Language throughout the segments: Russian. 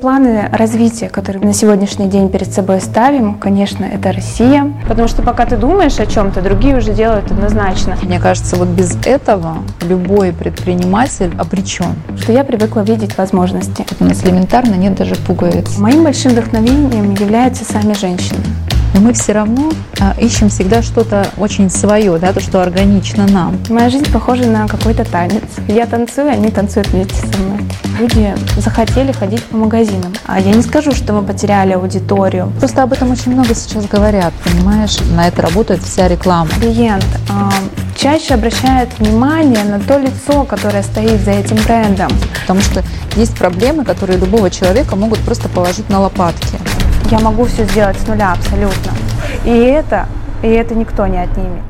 Планы развития, которые на сегодняшний день перед собой ставим, конечно, это Россия. Потому что пока ты думаешь о чем-то, другие уже делают однозначно. Мне кажется, вот без этого любой предприниматель обречен. Что я привыкла видеть возможности. У нас элементарно нет даже пуговиц. Моим большим вдохновением являются сами женщины. Но мы все равно а, ищем всегда что-то очень свое, да, то, что органично нам. Моя жизнь похожа на какой-то танец. Я танцую, они танцуют вместе со мной. Люди захотели ходить по магазинам. А я не скажу, что мы потеряли аудиторию. Просто об этом очень много сейчас говорят, понимаешь? На это работает вся реклама. Клиент а, чаще обращает внимание на то лицо, которое стоит за этим брендом. Потому что есть проблемы, которые любого человека могут просто положить на лопатки я могу все сделать с нуля абсолютно. И это, и это никто не отнимет.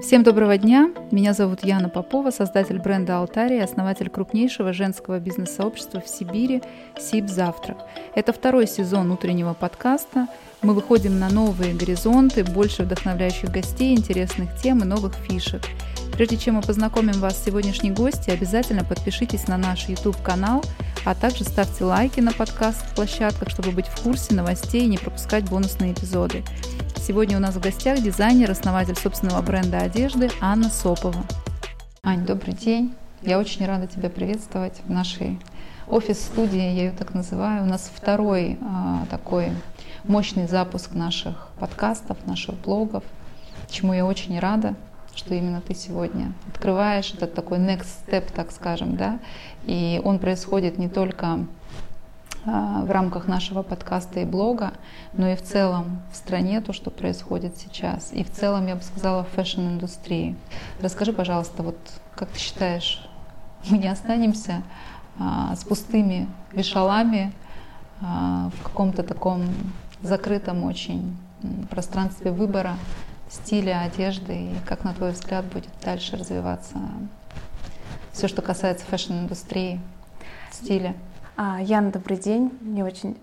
Всем доброго дня! Меня зовут Яна Попова, создатель бренда Алтария, основатель крупнейшего женского бизнес-сообщества в Сибири «Сиб Завтрак». Это второй сезон утреннего подкаста. Мы выходим на новые горизонты, больше вдохновляющих гостей, интересных тем и новых фишек – Прежде чем мы познакомим вас с сегодняшней гостьей, обязательно подпишитесь на наш YouTube-канал, а также ставьте лайки на подкаст-площадках, чтобы быть в курсе новостей и не пропускать бонусные эпизоды. Сегодня у нас в гостях дизайнер, основатель собственного бренда одежды Анна Сопова. Ань, добрый день. Я очень рада тебя приветствовать в нашей офис-студии, я ее так называю. У нас второй а, такой мощный запуск наших подкастов, наших блогов, чему я очень рада что именно ты сегодня открываешь этот такой next step, так скажем, да, и он происходит не только а, в рамках нашего подкаста и блога, но и в целом в стране то, что происходит сейчас, и в целом, я бы сказала, в фэшн-индустрии. Расскажи, пожалуйста, вот как ты считаешь, мы не останемся а, с пустыми вешалами а, в каком-то таком закрытом очень пространстве выбора, стиля одежды и как, на твой взгляд, будет дальше развиваться все, что касается фэшн-индустрии, стиля? А, Яна, добрый день. Мне очень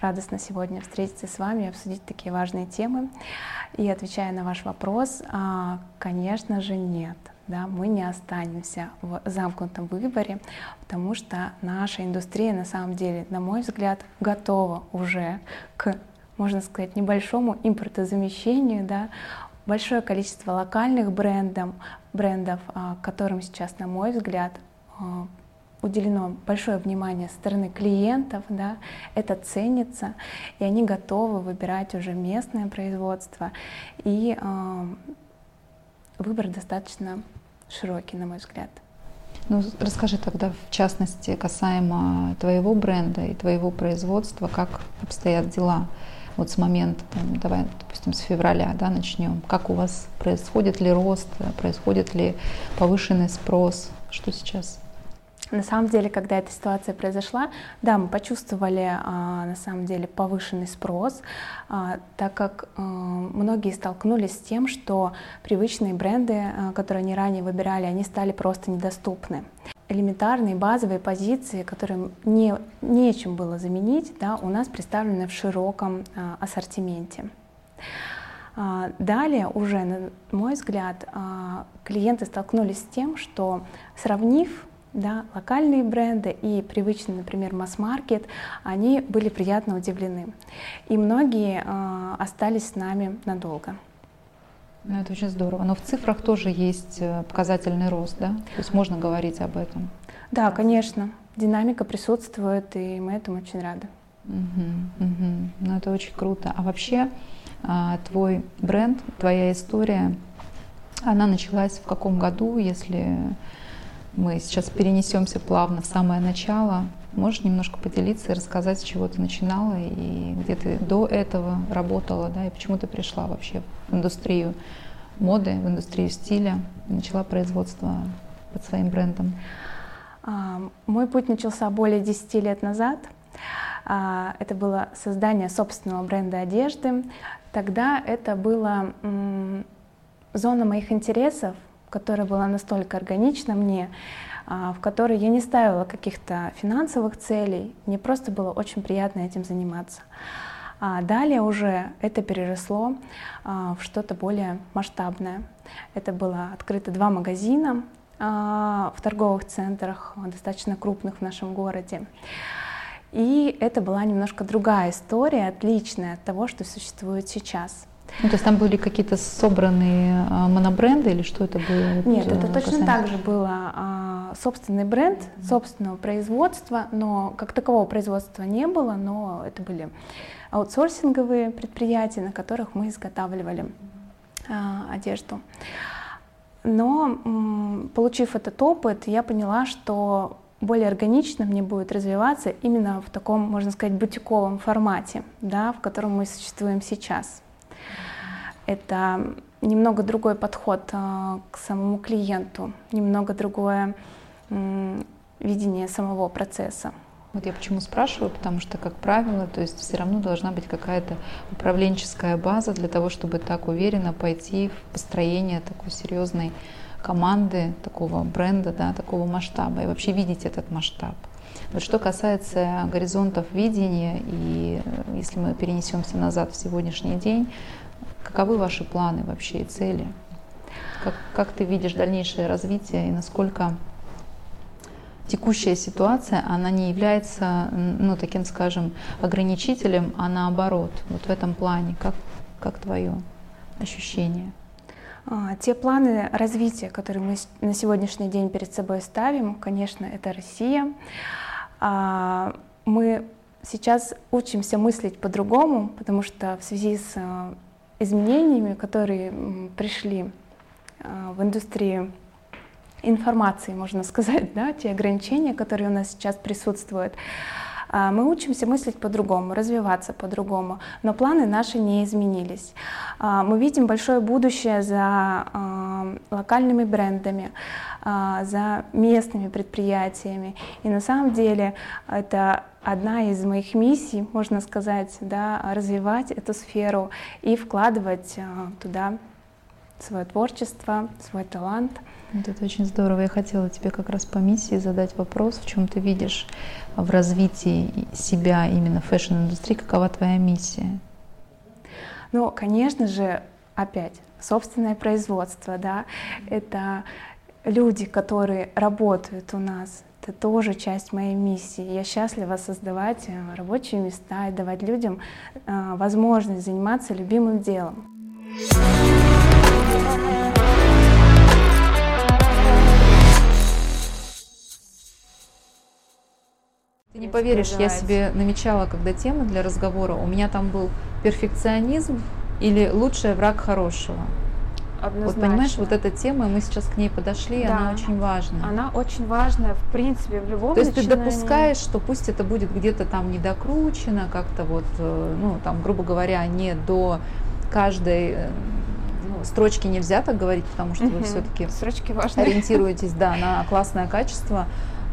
радостно сегодня встретиться с вами и обсудить такие важные темы. И отвечая на ваш вопрос, а, конечно же, нет. Да, мы не останемся в замкнутом выборе, потому что наша индустрия на самом деле, на мой взгляд, готова уже к можно сказать, небольшому импортозамещению, да, большое количество локальных брендов, брендов, а, которым сейчас, на мой взгляд, а, уделено большое внимание со стороны клиентов, да, это ценится, и они готовы выбирать уже местное производство, и э, выбор достаточно широкий, на мой взгляд. Ну, расскажи тогда, в частности, касаемо твоего бренда и твоего производства, как обстоят дела вот с момента, там, давай, допустим, с февраля, да, начнем, как у вас происходит ли рост, происходит ли повышенный спрос, что сейчас? На самом деле, когда эта ситуация произошла, да, мы почувствовали а, на самом деле повышенный спрос, а, так как а, многие столкнулись с тем, что привычные бренды, а, которые они ранее выбирали, они стали просто недоступны элементарные базовые позиции, которые не, нечем было заменить, да, у нас представлены в широком а, ассортименте. Далее уже, на мой взгляд, клиенты столкнулись с тем, что сравнив да, локальные бренды и привычный, например, масс-маркет, они были приятно удивлены. И многие а, остались с нами надолго. Ну, это очень здорово. Но в цифрах тоже есть э, показательный рост, да? То есть можно говорить об этом. Да, конечно. Динамика присутствует, и мы этому очень рады. Угу, угу. Ну, это очень круто. А вообще а, твой бренд, твоя история, она началась в каком году, если мы сейчас перенесемся плавно в самое начало? Можешь немножко поделиться и рассказать, с чего ты начинала и где ты до этого работала, да, и почему ты пришла вообще в индустрию моды, в индустрию стиля, начала производство под своим брендом? А, мой путь начался более 10 лет назад. А, это было создание собственного бренда одежды. Тогда это была зона моих интересов, которая была настолько органична мне, а, в которой я не ставила каких-то финансовых целей, мне просто было очень приятно этим заниматься. А далее уже это переросло а, в что-то более масштабное. Это было открыто два магазина а, в торговых центрах, достаточно крупных в нашем городе. И это была немножко другая история, отличная от того, что существует сейчас. Ну, то есть там были какие-то собранные а, монобренды или что это было? Нет, это точно так же было а, собственный бренд, собственного производства, но как такового производства не было, но это были аутсорсинговые предприятия, на которых мы изготавливали а, одежду. Но получив этот опыт, я поняла, что более органично мне будет развиваться именно в таком, можно сказать, бутиковом формате, да, в котором мы существуем сейчас. Это немного другой подход э, к самому клиенту, немного другое видение самого процесса. Вот я почему спрашиваю, потому что, как правило, то есть все равно должна быть какая-то управленческая база для того, чтобы так уверенно пойти в построение такой серьезной команды, такого бренда, да, такого масштаба, и вообще видеть этот масштаб. Вот что касается горизонтов видения, и э, если мы перенесемся назад в сегодняшний день, каковы ваши планы вообще и цели? Как, как ты видишь дальнейшее развитие и насколько текущая ситуация, она не является, ну, таким, скажем, ограничителем, а наоборот, вот в этом плане, как, как твое ощущение? А, те планы развития, которые мы на сегодняшний день перед собой ставим, конечно, это Россия. А, мы сейчас учимся мыслить по-другому, потому что в связи с а, изменениями, которые пришли в индустрию информации, можно сказать, да, те ограничения, которые у нас сейчас присутствуют. А, мы учимся мыслить по-другому, развиваться по-другому, но планы наши не изменились. А, мы видим большое будущее за а, локальными брендами, за местными предприятиями. И на самом деле это одна из моих миссий, можно сказать, да, развивать эту сферу и вкладывать туда свое творчество, свой талант. Вот это очень здорово. Я хотела тебе как раз по миссии задать вопрос, в чем ты видишь в развитии себя именно в фэшн-индустрии, какова твоя миссия? Ну, конечно же, опять, собственное производство, да, это люди, которые работают у нас, это тоже часть моей миссии. Я счастлива создавать э, рабочие места и давать людям э, возможность заниматься любимым делом. Ты не поверишь, я себе намечала, когда тема для разговора, у меня там был перфекционизм или лучший враг хорошего. Однозначно. Вот понимаешь, вот эта тема, мы сейчас к ней подошли, да. она очень важна. Она очень важная, в принципе, в любом То есть начинании. ты допускаешь, что пусть это будет где-то там недокручено, как-то вот, э, ну, там, грубо говоря, не до каждой э, ну, строчки нельзя так говорить, потому что вы все-таки ориентируетесь да, на классное качество.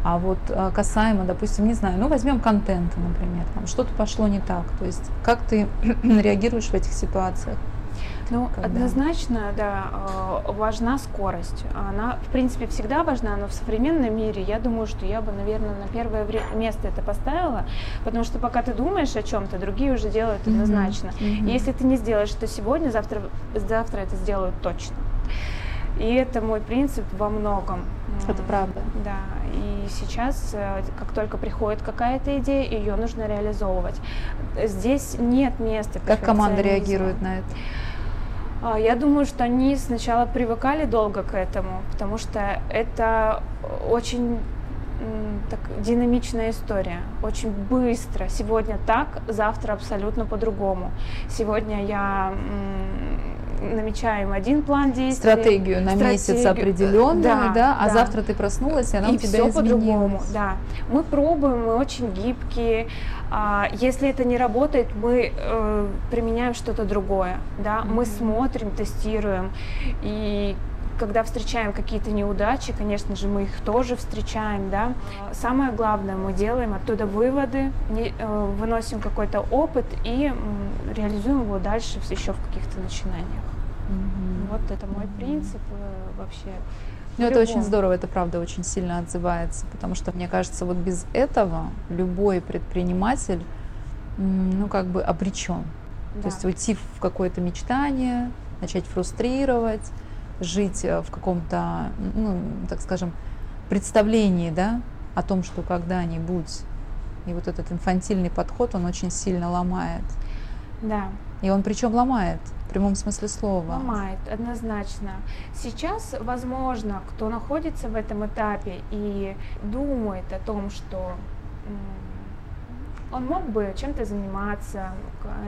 А вот э, касаемо, допустим, не знаю, ну возьмем контента, например, там что-то пошло не так. То есть как ты реагируешь в этих ситуациях? Ну, когда... однозначно, да, э, важна скорость. Она, в принципе, всегда важна, но в современном мире я думаю, что я бы, наверное, на первое место это поставила, потому что пока ты думаешь о чем-то, другие уже делают однозначно. Mm-hmm. И если ты не сделаешь это сегодня, завтра, завтра это сделают точно. И это мой принцип во многом. Это правда. Да. И сейчас, э, как только приходит какая-то идея, ее нужно реализовывать. Здесь нет места. Как команда реагирует на это? А, я думаю, что они сначала привыкали долго к этому, потому что это очень так, динамичная история, очень быстро. Сегодня так, завтра абсолютно по-другому. Сегодня я намечаем один план действий. Стратегию на стратегию, месяц определенную, да, да, а да. завтра ты проснулась, и она и у тебя все по-другому, да. Мы пробуем, мы очень гибкие. А, если это не работает, мы э, применяем что-то другое, да. Mm-hmm. Мы смотрим, тестируем и когда встречаем какие-то неудачи, конечно же, мы их тоже встречаем, да. Самое главное, мы делаем оттуда выводы, не, э, выносим какой-то опыт и реализуем его дальше еще в каких-то начинаниях. Mm-hmm. Вот это мой принцип э, вообще. Ну, это очень здорово, это правда очень сильно отзывается, потому что, мне кажется, вот без этого любой предприниматель ну, как бы обречен. Да. То есть уйти в какое-то мечтание, начать фрустрировать, жить э, в каком-то, ну, так скажем, представлении, да, о том, что когда-нибудь. И вот этот инфантильный подход, он очень сильно ломает. Да. И он причем ломает, в прямом смысле слова. Ломает, однозначно. Сейчас, возможно, кто находится в этом этапе и думает о том, что он мог бы чем-то заниматься,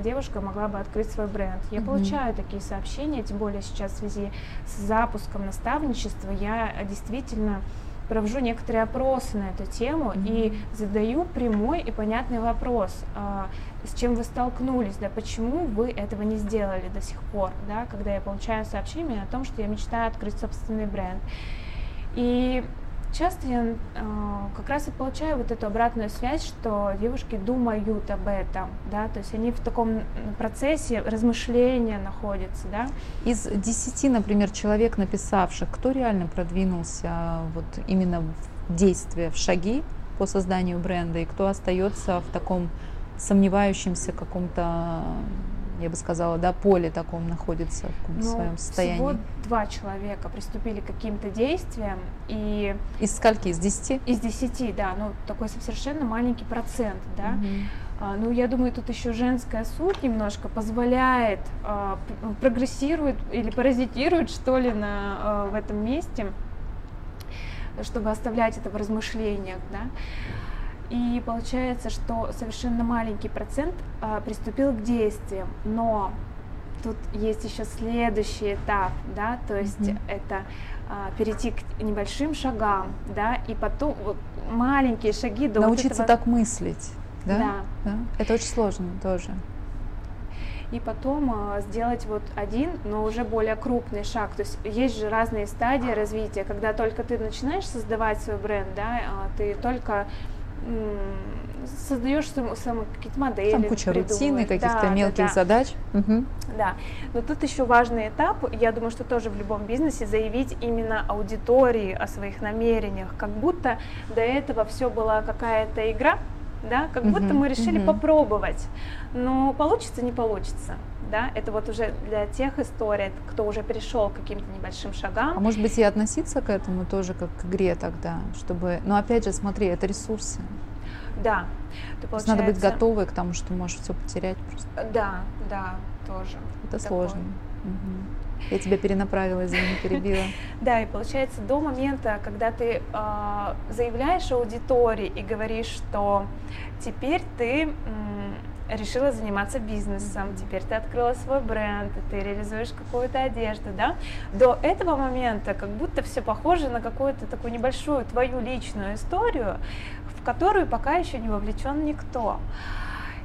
девушка могла бы открыть свой бренд. Я mm-hmm. получаю такие сообщения, тем более сейчас в связи с запуском наставничества я действительно провожу некоторые опросы на эту тему mm-hmm. и задаю прямой и понятный вопрос, а, с чем вы столкнулись, да, почему вы этого не сделали до сих пор, да, когда я получаю сообщение о том, что я мечтаю открыть собственный бренд. И часто я э, как раз и получаю вот эту обратную связь, что девушки думают об этом, да, то есть они в таком процессе размышления находятся, да. Из десяти, например, человек, написавших, кто реально продвинулся вот именно в действие, в шаги по созданию бренда, и кто остается в таком сомневающемся каком-то я бы сказала, да, поле таком находится в ну, своем состоянии. Всего два человека приступили к каким-то действиям и... Из скольки? Из десяти? Из десяти, да, ну такой совершенно маленький процент, да. Угу. А, ну, я думаю, тут еще женская суть немножко позволяет, а, прогрессирует или паразитирует, что ли, на, а, в этом месте, чтобы оставлять это в размышлениях, да. И получается, что совершенно маленький процент а, приступил к действиям, но тут есть еще следующий этап, да, то есть mm-hmm. это а, перейти к небольшим шагам, да, и потом вот, маленькие шаги до научиться вот этого... так мыслить, да? да, да, это очень сложно тоже. И потом а, сделать вот один, но уже более крупный шаг. То есть есть же разные стадии развития, когда только ты начинаешь создавать свой бренд, да, а, ты только создаешь сам, сам какие-то модели. Там куча рутины, каких-то да, мелких да, да. задач. Угу. Да, но тут еще важный этап, я думаю, что тоже в любом бизнесе заявить именно аудитории о своих намерениях, как будто до этого все была какая-то игра, да, как будто uh-huh, мы решили uh-huh. попробовать, но получится, не получится, да, это вот уже для тех историй, кто уже перешел к каким-то небольшим шагам. А может быть и относиться к этому тоже как к игре тогда, чтобы, но опять же, смотри, это ресурсы. Да. То, получается... Надо быть готовой к тому, что можешь все потерять просто. Да, да, тоже. Это такое. сложно. Угу. Я тебя перенаправила, извини, перебила. Да, и получается до момента, когда ты э, заявляешь аудитории и говоришь, что теперь ты решила заниматься бизнесом, теперь ты открыла свой бренд, ты реализуешь какую-то одежду, да, до этого момента как будто все похоже на какую-то такую небольшую твою личную историю, в которую пока еще не вовлечен никто.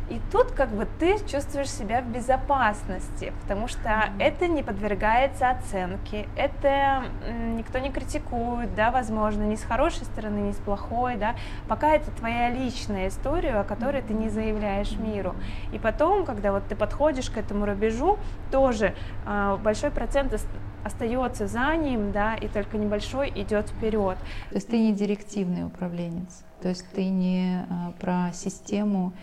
И тут как бы ты чувствуешь себя в безопасности, потому что mm-hmm. это не подвергается оценке, это никто не критикует, да, возможно, ни с хорошей стороны, ни с плохой, да, пока это твоя личная история, о которой mm-hmm. ты не заявляешь миру. И потом, когда вот ты подходишь к этому рубежу, тоже э, большой процент остается за ним, да, и только небольшой идет вперед. То есть ты не директивный управленец, то есть ты не э, про систему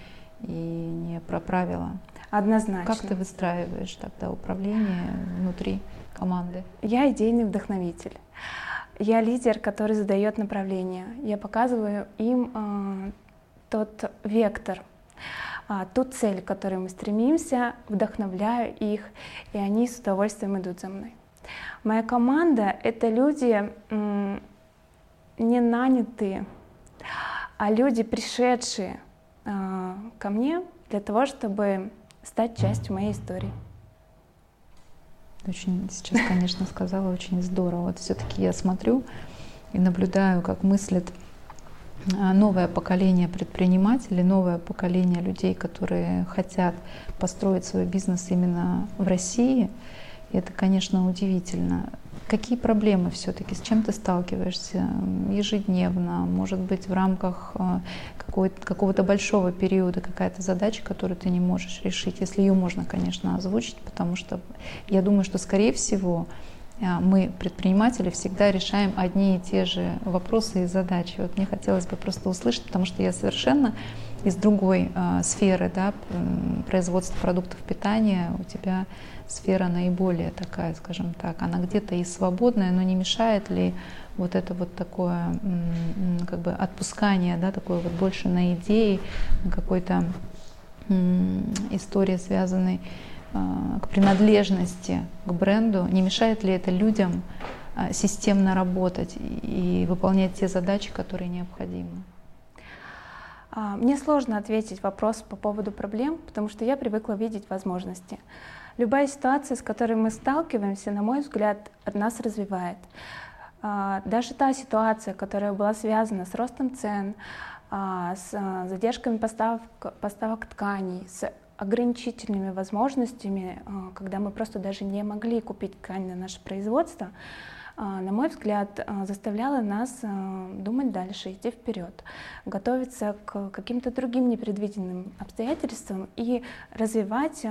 и не про правила. Однозначно. Как ты выстраиваешь тогда управление внутри команды? Я идейный вдохновитель. Я лидер, который задает направление. Я показываю им э, тот вектор, э, ту цель, к которой мы стремимся, вдохновляю их, и они с удовольствием идут за мной. Моя команда — это люди э, не нанятые, а люди, пришедшие ко мне для того, чтобы стать частью моей истории. Очень сейчас, конечно, сказала очень здорово. Вот все-таки я смотрю и наблюдаю, как мыслит а, новое поколение предпринимателей, новое поколение людей, которые хотят построить свой бизнес именно в России. И это, конечно, удивительно. Какие проблемы все-таки, с чем ты сталкиваешься ежедневно, может быть, в рамках э, какого-то большого периода какая-то задача, которую ты не можешь решить, если ее можно, конечно, озвучить, потому что я думаю, что, скорее всего, а, мы, предприниматели, всегда решаем одни и те же вопросы и задачи. Вот мне хотелось бы просто услышать, потому что я совершенно из другой э, сферы, да, производства продуктов питания, у тебя сфера наиболее такая, скажем так, она где-то и свободная, но не мешает ли вот это вот такое как бы отпускание, да, такое вот больше на идеи, какой-то истории, связанной а, к принадлежности к бренду, не мешает ли это людям а, системно работать и выполнять те задачи, которые необходимы? А, мне сложно ответить вопрос по поводу проблем, потому что я привыкла видеть возможности. Любая ситуация, с которой мы сталкиваемся, на мой взгляд, нас развивает. Даже та ситуация, которая была связана с ростом цен, с задержками поставок, поставок тканей, с ограничительными возможностями, а, когда мы просто даже не могли купить ткань на наше производство, а, на мой взгляд, а, заставляла нас думать дальше, идти вперед, готовиться к каким-то другим непредвиденным обстоятельствам и развивать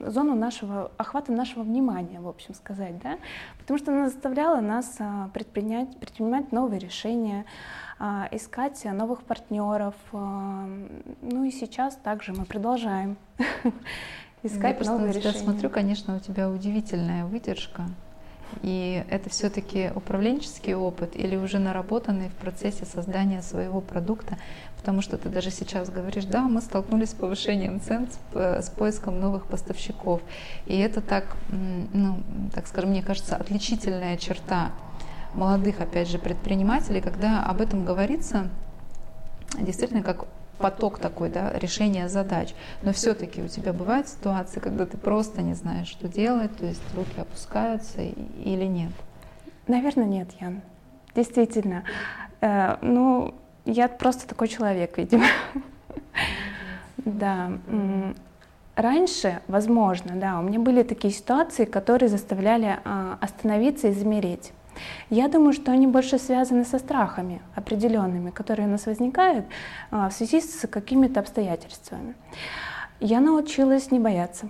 зону нашего охвата нашего внимания, в общем сказать, да, потому что она заставляла нас предпринять, предпринимать новые решения, а, искать новых партнеров. А, ну и сейчас также мы продолжаем искать Я новые решения. Я смотрю, конечно, у тебя удивительная выдержка. И это все-таки управленческий опыт или уже наработанный в процессе создания своего продукта, потому что ты даже сейчас говоришь, да, мы столкнулись с повышением цен, с, поиском новых поставщиков. И это так, ну, так скажем, мне кажется, отличительная черта молодых, опять же, предпринимателей, когда об этом говорится, действительно как поток такой, да, решения задач. Но все-таки у тебя бывают ситуации, когда ты просто не знаешь, что делать, то есть руки опускаются или нет? Наверное, нет, Ян. Действительно. Э, ну, я просто такой человек, видимо. Да. Раньше, возможно, да, у меня были такие ситуации, которые заставляли а, остановиться и замереть. Я думаю, что они больше связаны со страхами определенными, которые у нас возникают а, в связи с какими-то обстоятельствами. Я научилась не бояться.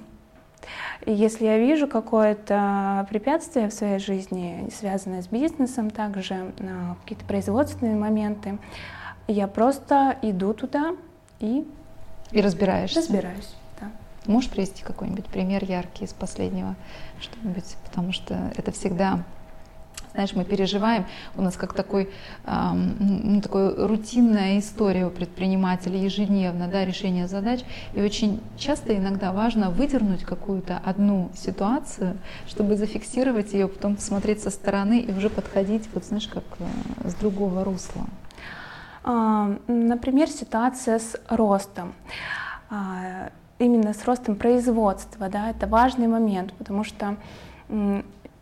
И если я вижу какое-то препятствие в своей жизни, связанное с бизнесом, также а, какие-то производственные моменты, я просто иду туда и и разбираешься. Разбираюсь. Можешь привести какой-нибудь пример яркий из последнего что-нибудь, потому что это всегда знаешь, мы переживаем, у нас как такой, ну, такой рутинная история у предпринимателей ежедневно, да, решение задач. И очень часто иногда важно выдернуть какую-то одну ситуацию, чтобы зафиксировать ее, потом посмотреть со стороны и уже подходить, вот знаешь, как э, с другого русла. А, например, ситуация с ростом а, именно с ростом производства, да, это важный момент, потому что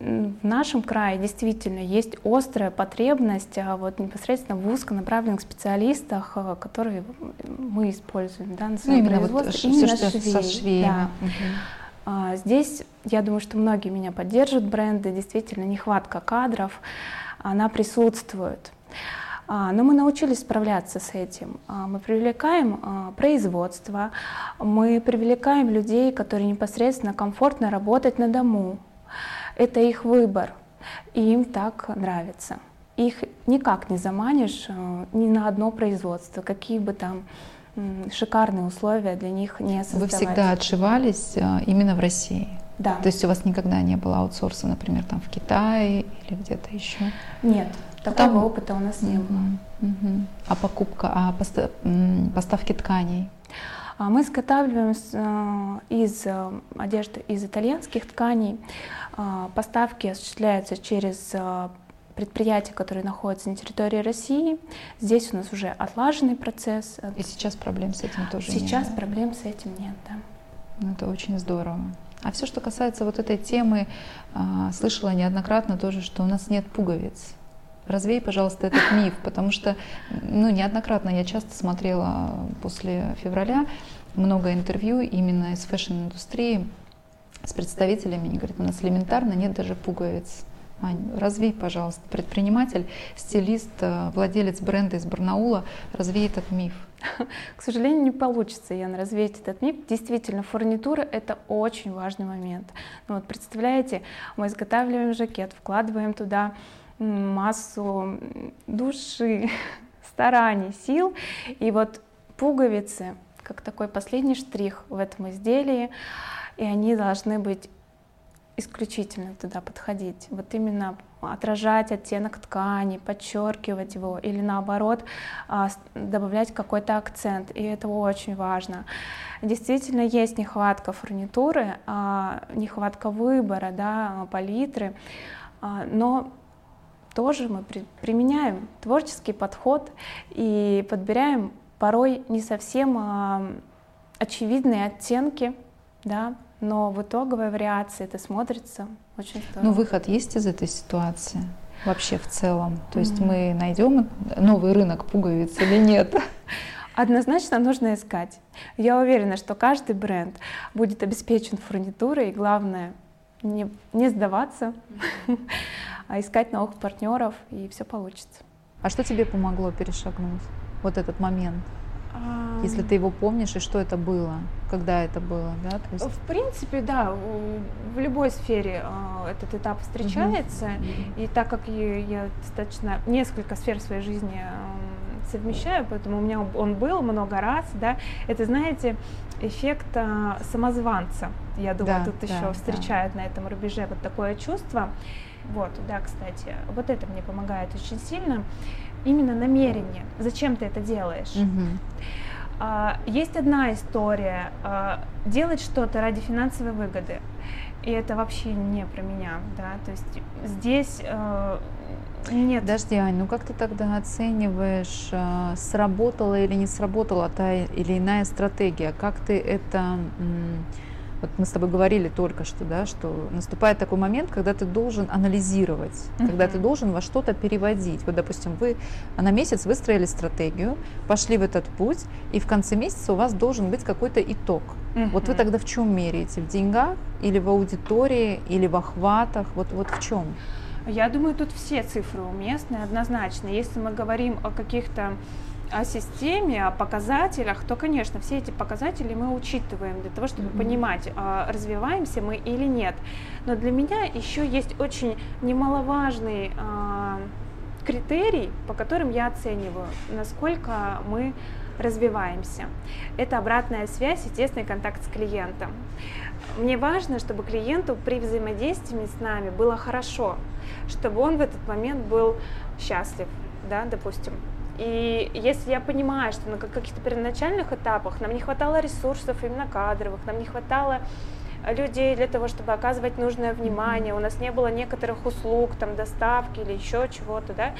в нашем крае действительно есть острая потребность а, вот непосредственно в узконаправленных специалистах, а, которые мы используем да, на своем ну, именно производстве. Вот именно швеи. Со швеями. Да. Угу. Здесь, я думаю, что многие меня поддержат бренды, действительно, нехватка кадров, она присутствует. Но мы научились справляться с этим. Мы привлекаем производство, мы привлекаем людей, которые непосредственно комфортно работать на дому, это их выбор, и им так нравится. Их никак не заманишь э, ни на одно производство, какие бы там шикарные условия для них не создавать. Вы всегда отшивались э, именно в России? Да. То есть у вас никогда не было аутсорса, например, там в Китае или где-то еще? Нет, такого там... опыта у нас не было. Угу. А покупка, а поставки тканей? А мы изготавливаем э, из одежды из итальянских тканей. А, поставки осуществляются через а, предприятия, которые находятся на территории России. Здесь у нас уже отлаженный процесс. И сейчас проблем с этим тоже сейчас нет? Сейчас проблем с этим нет, да. Ну, это очень здорово. А все, что касается вот этой темы, а, слышала неоднократно тоже, что у нас нет пуговиц. Развей, пожалуйста, этот миф, потому что, ну, неоднократно я часто смотрела после февраля много интервью именно из fashion-индустрии, с представителями, они говорят, у нас элементарно нет даже пуговиц Ань, развей, пожалуйста, предприниматель, стилист, э, владелец бренда из Барнаула, развей этот миф. К сожалению, не получится, Ян, развеять этот миф. Действительно, фурнитура — это очень важный момент. Ну, вот представляете, мы изготавливаем жакет, вкладываем туда массу души, стараний, сил, и вот пуговицы, как такой последний штрих в этом изделии, и они должны быть исключительно туда подходить. Вот именно отражать оттенок ткани, подчеркивать его или наоборот а, добавлять какой-то акцент. И это очень важно. Действительно есть нехватка фурнитуры, а, нехватка выбора, да, палитры, а, но тоже мы применяем творческий подход и подбираем порой не совсем очевидные оттенки, да, но в итоговой вариации это смотрится очень здорово. Ну, выход есть из этой ситуации? Вообще в целом. То есть mm-hmm. мы найдем новый рынок пуговиц или нет? Однозначно нужно искать. Я уверена, что каждый бренд будет обеспечен фурнитурой, и главное не, не сдаваться, а искать новых партнеров, и все получится. А что тебе помогло перешагнуть вот этот момент? Если ты его помнишь, и что это было, когда это было, да? То есть... В принципе, да, в любой сфере э, этот этап встречается, угу. и так как я достаточно несколько сфер своей жизни совмещаю, поэтому у меня он был много раз, да, это, знаете, эффект э, самозванца, я думаю, да, тут да, еще встречают да. на этом рубеже вот такое чувство. Вот, да, кстати, вот это мне помогает очень сильно именно намерение. Зачем ты это делаешь? Угу. есть одна история. А, делать что-то ради финансовой выгоды. И это вообще не про меня, да. То есть здесь э, нет. Подожди, Ань, ну как ты тогда оцениваешь, э, сработала или не сработала та или иная стратегия? Как ты это вот мы с тобой говорили только что, да, что наступает такой момент, когда ты должен анализировать, uh-huh. когда ты должен во что-то переводить. Вот, допустим, вы на месяц выстроили стратегию, пошли в этот путь, и в конце месяца у вас должен быть какой-то итог. Uh-huh. Вот вы тогда в чем меряете? В деньгах или в аудитории, или в охватах? Вот, вот в чем? Я думаю, тут все цифры уместны однозначно. Если мы говорим о каких-то о системе, о показателях, то, конечно, все эти показатели мы учитываем для того, чтобы mm-hmm. понимать, а, развиваемся мы или нет. Но для меня еще есть очень немаловажный а, критерий, по которым я оцениваю, насколько мы развиваемся. Это обратная связь и тесный контакт с клиентом. Мне важно, чтобы клиенту при взаимодействии с нами было хорошо, чтобы он в этот момент был счастлив, да, допустим. И если я понимаю, что на каких-то первоначальных этапах нам не хватало ресурсов именно кадровых, нам не хватало людей для того, чтобы оказывать нужное внимание, у нас не было некоторых услуг, там, доставки или еще чего-то, да,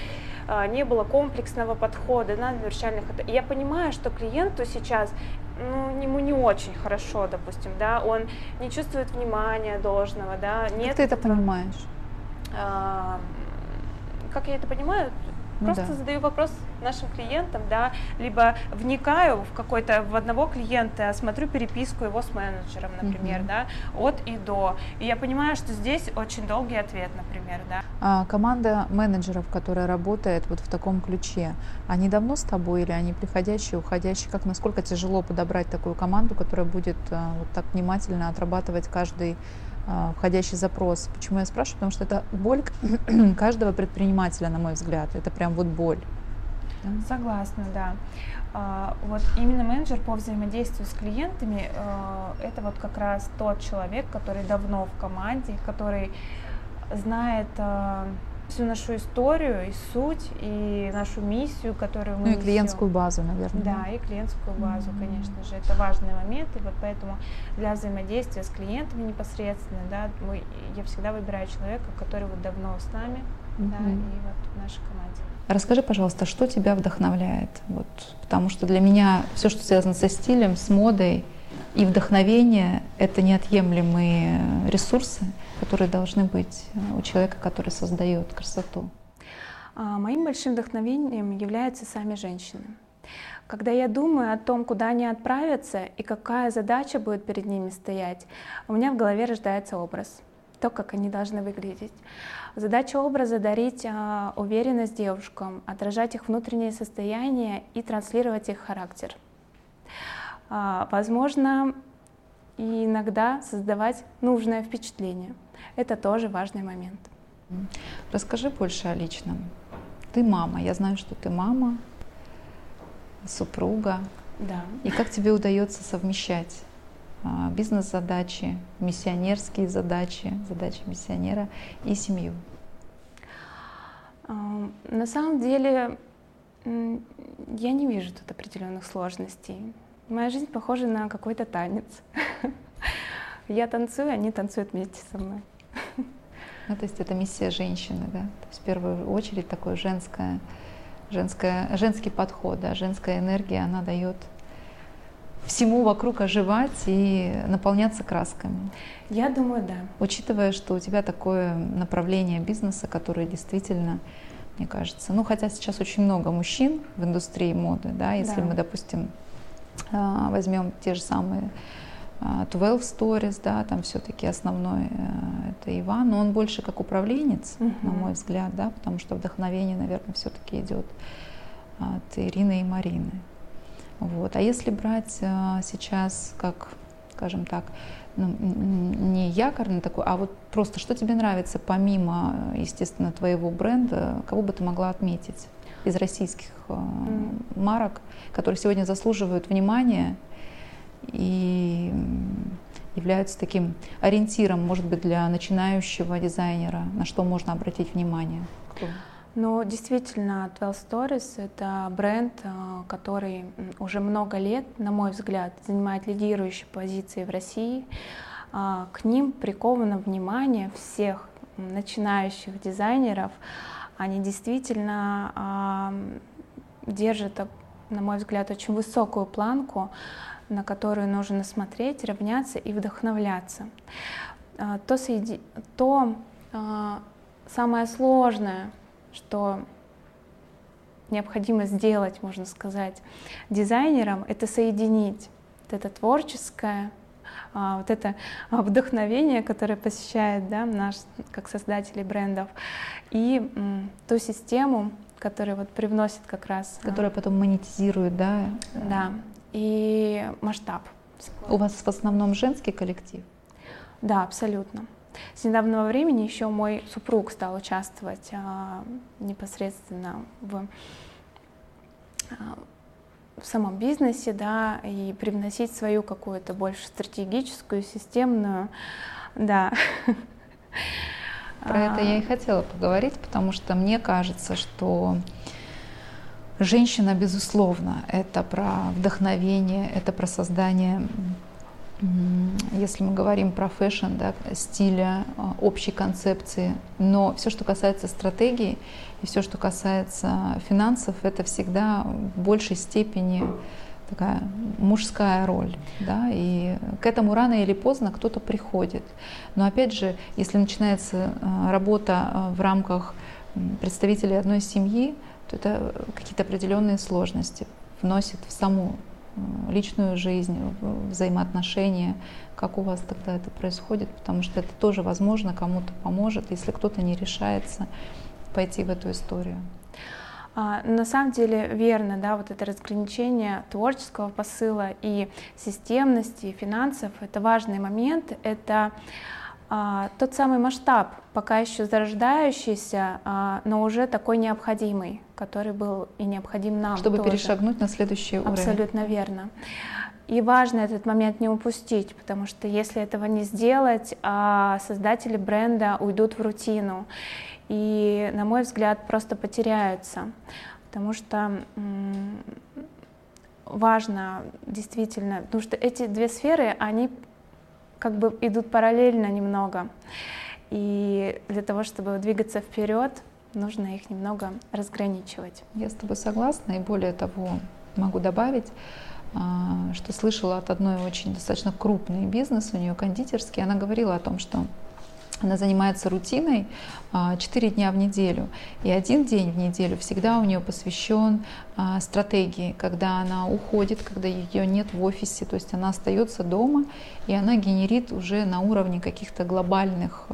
а, не было комплексного подхода на начальных этапах. Я понимаю, что клиенту сейчас ну, ему не очень хорошо, допустим, да, он не чувствует внимания должного, да, нет. Как ты это понимаешь? А, как я это понимаю? Ну, Просто да. задаю вопрос нашим клиентам, да, либо вникаю в какой-то в одного клиента, смотрю переписку его с менеджером, например, угу. да, от и до. И я понимаю, что здесь очень долгий ответ, например, да. А команда менеджеров, которая работает вот в таком ключе, они давно с тобой или они приходящие, уходящие? Как насколько тяжело подобрать такую команду, которая будет а, вот так внимательно отрабатывать каждый входящий запрос. Почему я спрашиваю? Потому что это боль каждого предпринимателя, на мой взгляд. Это прям вот боль. Согласна, да. А, вот именно менеджер по взаимодействию с клиентами а, это вот как раз тот человек, который давно в команде, который знает всю нашу историю и суть, и нашу миссию, которую мы Ну и клиентскую базу, наверное. Да, и клиентскую базу, mm-hmm. конечно же. Это важный момент, и вот поэтому для взаимодействия с клиентами непосредственно, да, мы, я всегда выбираю человека, который вот давно с нами, mm-hmm. да, и вот в нашей команде. Расскажи, пожалуйста, что тебя вдохновляет? Вот, потому что для меня все, что связано со стилем, с модой и вдохновение — это неотъемлемые ресурсы, которые должны быть у человека, который создает красоту. А, моим большим вдохновением являются сами женщины. Когда я думаю о том, куда они отправятся и какая задача будет перед ними стоять, у меня в голове рождается образ. то, как они должны выглядеть. Задача образа — дарить а, уверенность девушкам, отражать их внутреннее состояние и транслировать их характер. А, возможно, иногда создавать нужное впечатление. Это тоже важный момент. Расскажи больше о личном. Ты мама, я знаю, что ты мама, супруга. Да. И как тебе удается совмещать а, бизнес-задачи, миссионерские задачи, задачи миссионера и семью? На самом деле я не вижу тут определенных сложностей. Моя жизнь похожа на какой-то танец. Я танцую, они танцуют вместе со мной. Ну, то есть это миссия женщины, да? То есть в первую очередь такое женское, женское, женский подход, да, женская энергия, она дает всему вокруг оживать и наполняться красками. Я думаю, да. Учитывая, что у тебя такое направление бизнеса, которое действительно, мне кажется, ну хотя сейчас очень много мужчин в индустрии моды, да, если да. мы, допустим, а, возьмем те же самые 12 а, Stories, да, там все-таки основной э, это Иван, но он больше как управленец, uh-huh. на мой взгляд, да, потому что вдохновение, наверное, все-таки идет от Ирины и Марины. Вот. А если брать а, сейчас, как, скажем так, ну, не якорный такой, а вот просто что тебе нравится помимо, естественно, твоего бренда, кого бы ты могла отметить из российских mm. марок, которые сегодня заслуживают внимания и являются таким ориентиром, может быть, для начинающего дизайнера, на что можно обратить внимание? Ну, действительно, 12 Stories — это бренд, э, который уже много лет, на мой взгляд, занимает лидирующие позиции в России. А, к ним приковано внимание всех начинающих дизайнеров. Они действительно держат, на мой взгляд, очень высокую планку на которую нужно смотреть, равняться и вдохновляться. А, то, соеди... то а, самое сложное, что необходимо сделать, можно сказать, дизайнерам, это соединить вот это творческое, а, вот это вдохновение, которое посещает да, наш, как создатели брендов, и ту систему, которая вот привносит как раз... Которая потом монетизирует, да? Да, и масштаб. У вас в основном женский коллектив? Да, абсолютно. С недавнего времени еще мой супруг стал участвовать а, непосредственно в, а, в самом бизнесе, да, и привносить свою какую-то больше стратегическую, системную, да. Про это я и хотела поговорить, потому что мне кажется, что Женщина, безусловно, это про вдохновение, это про создание, если мы говорим про fashion, да, стиля, а, общей концепции. Но все, что касается стратегии и все, что касается финансов, это всегда в большей степени такая мужская роль, да, и к этому рано или поздно кто-то приходит. Но опять же, если начинается а, работа а, в рамках представителей одной семьи, то это какие-то определенные сложности вносит в саму личную жизнь, взаимоотношения, как у вас тогда это происходит, потому что это тоже, возможно, кому-то поможет, если кто-то не решается пойти в эту историю. А, на самом деле верно, да, вот это разграничение творческого посыла и системности, финансов, это важный момент, это а, тот самый масштаб, пока еще зарождающийся, а, но уже такой необходимый, который был и необходим нам. Чтобы тоже. перешагнуть на следующий уровень. Абсолютно верно. И важно этот момент не упустить, потому что если этого не сделать, а создатели бренда уйдут в рутину и, на мой взгляд, просто потеряются, потому что важно действительно, потому что эти две сферы, они как бы идут параллельно немного. И для того, чтобы двигаться вперед, нужно их немного разграничивать. Я с тобой согласна, и более того, могу добавить, а, что слышала от одной очень достаточно крупный бизнес, у нее кондитерский, она говорила о том, что она занимается рутиной 4 дня в неделю. И один день в неделю всегда у нее посвящен стратегии, когда она уходит, когда ее нет в офисе, то есть она остается дома, и она генерит уже на уровне каких-то глобальных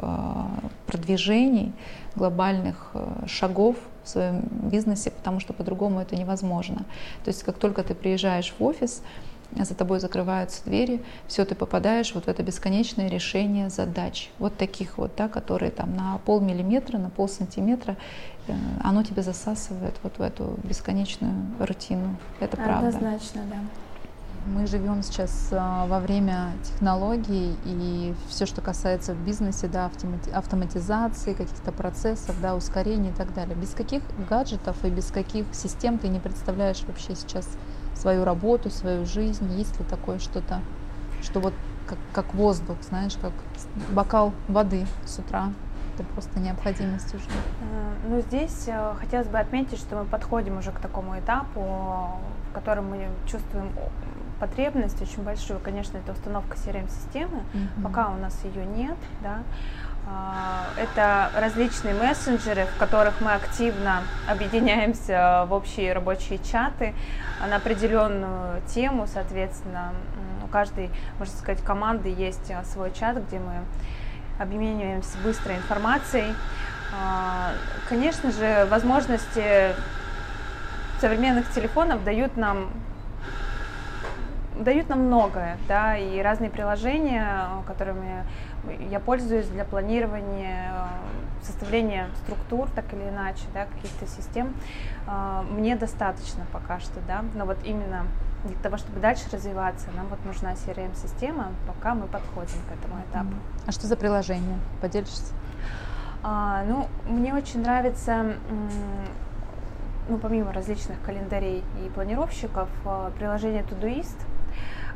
продвижений, глобальных шагов в своем бизнесе, потому что по-другому это невозможно. То есть как только ты приезжаешь в офис, за тобой закрываются двери, все, ты попадаешь вот в это бесконечное решение задач, вот таких вот, да, которые там на полмиллиметра, на полсантиметра, э, оно тебя засасывает вот в эту бесконечную рутину. Это правда. Однозначно, да. Мы живем сейчас а, во время технологий, и все, что касается в бизнесе, да, автоматизации, каких-то процессов, да, ускорения и так далее. Без каких гаджетов и без каких систем ты не представляешь вообще сейчас свою работу, свою жизнь? Есть ли такое что-то, что вот как, как воздух, знаешь, как бокал воды с утра? Это просто необходимость уже. Э, ну, здесь э, хотелось бы отметить, что мы подходим уже к такому этапу, в котором мы чувствуем потребность очень большую. Конечно, это установка CRM-системы, mm-hmm. пока у нас ее нет, да. А, это различные мессенджеры, в которых мы активно объединяемся в общие рабочие чаты на определенную тему, соответственно, у каждой, можно сказать, команды есть а, свой чат, где мы обмениваемся быстрой информацией. А, конечно же, возможности современных телефонов дают нам дают нам многое, да, и разные приложения, которыми я пользуюсь для планирования, э, составления структур, так или иначе, да, каких-то систем, э, мне достаточно пока что, да, но вот именно для того, чтобы дальше развиваться, нам вот нужна CRM-система, пока мы подходим к этому этапу. А что за приложение? Поделишься? А, ну, мне очень нравится, ну, помимо различных календарей и планировщиков, э, приложение Todoist,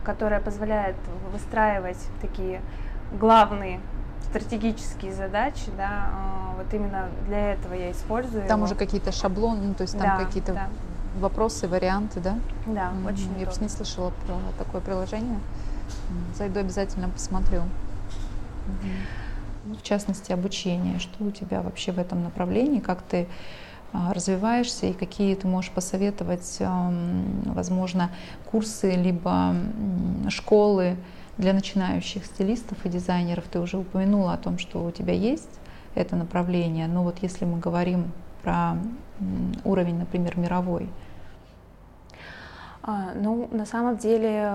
которое позволяет выстраивать такие главные стратегические задачи, да, а, вот именно для этого я использую. Там его. уже какие-то шаблоны, ну, то есть там да, какие-то да. вопросы, варианты, да? Да, mm-hmm. очень. Я бы не слышала про такое приложение. Зайду обязательно посмотрю. Mm-hmm. В частности, обучение. Что у тебя вообще в этом направлении? Как ты а, развиваешься и какие ты можешь посоветовать, возможно, курсы либо школы, для начинающих стилистов и дизайнеров ты уже упомянула о том, что у тебя есть это направление, но вот если мы говорим про уровень, например, мировой, а, ну, на самом деле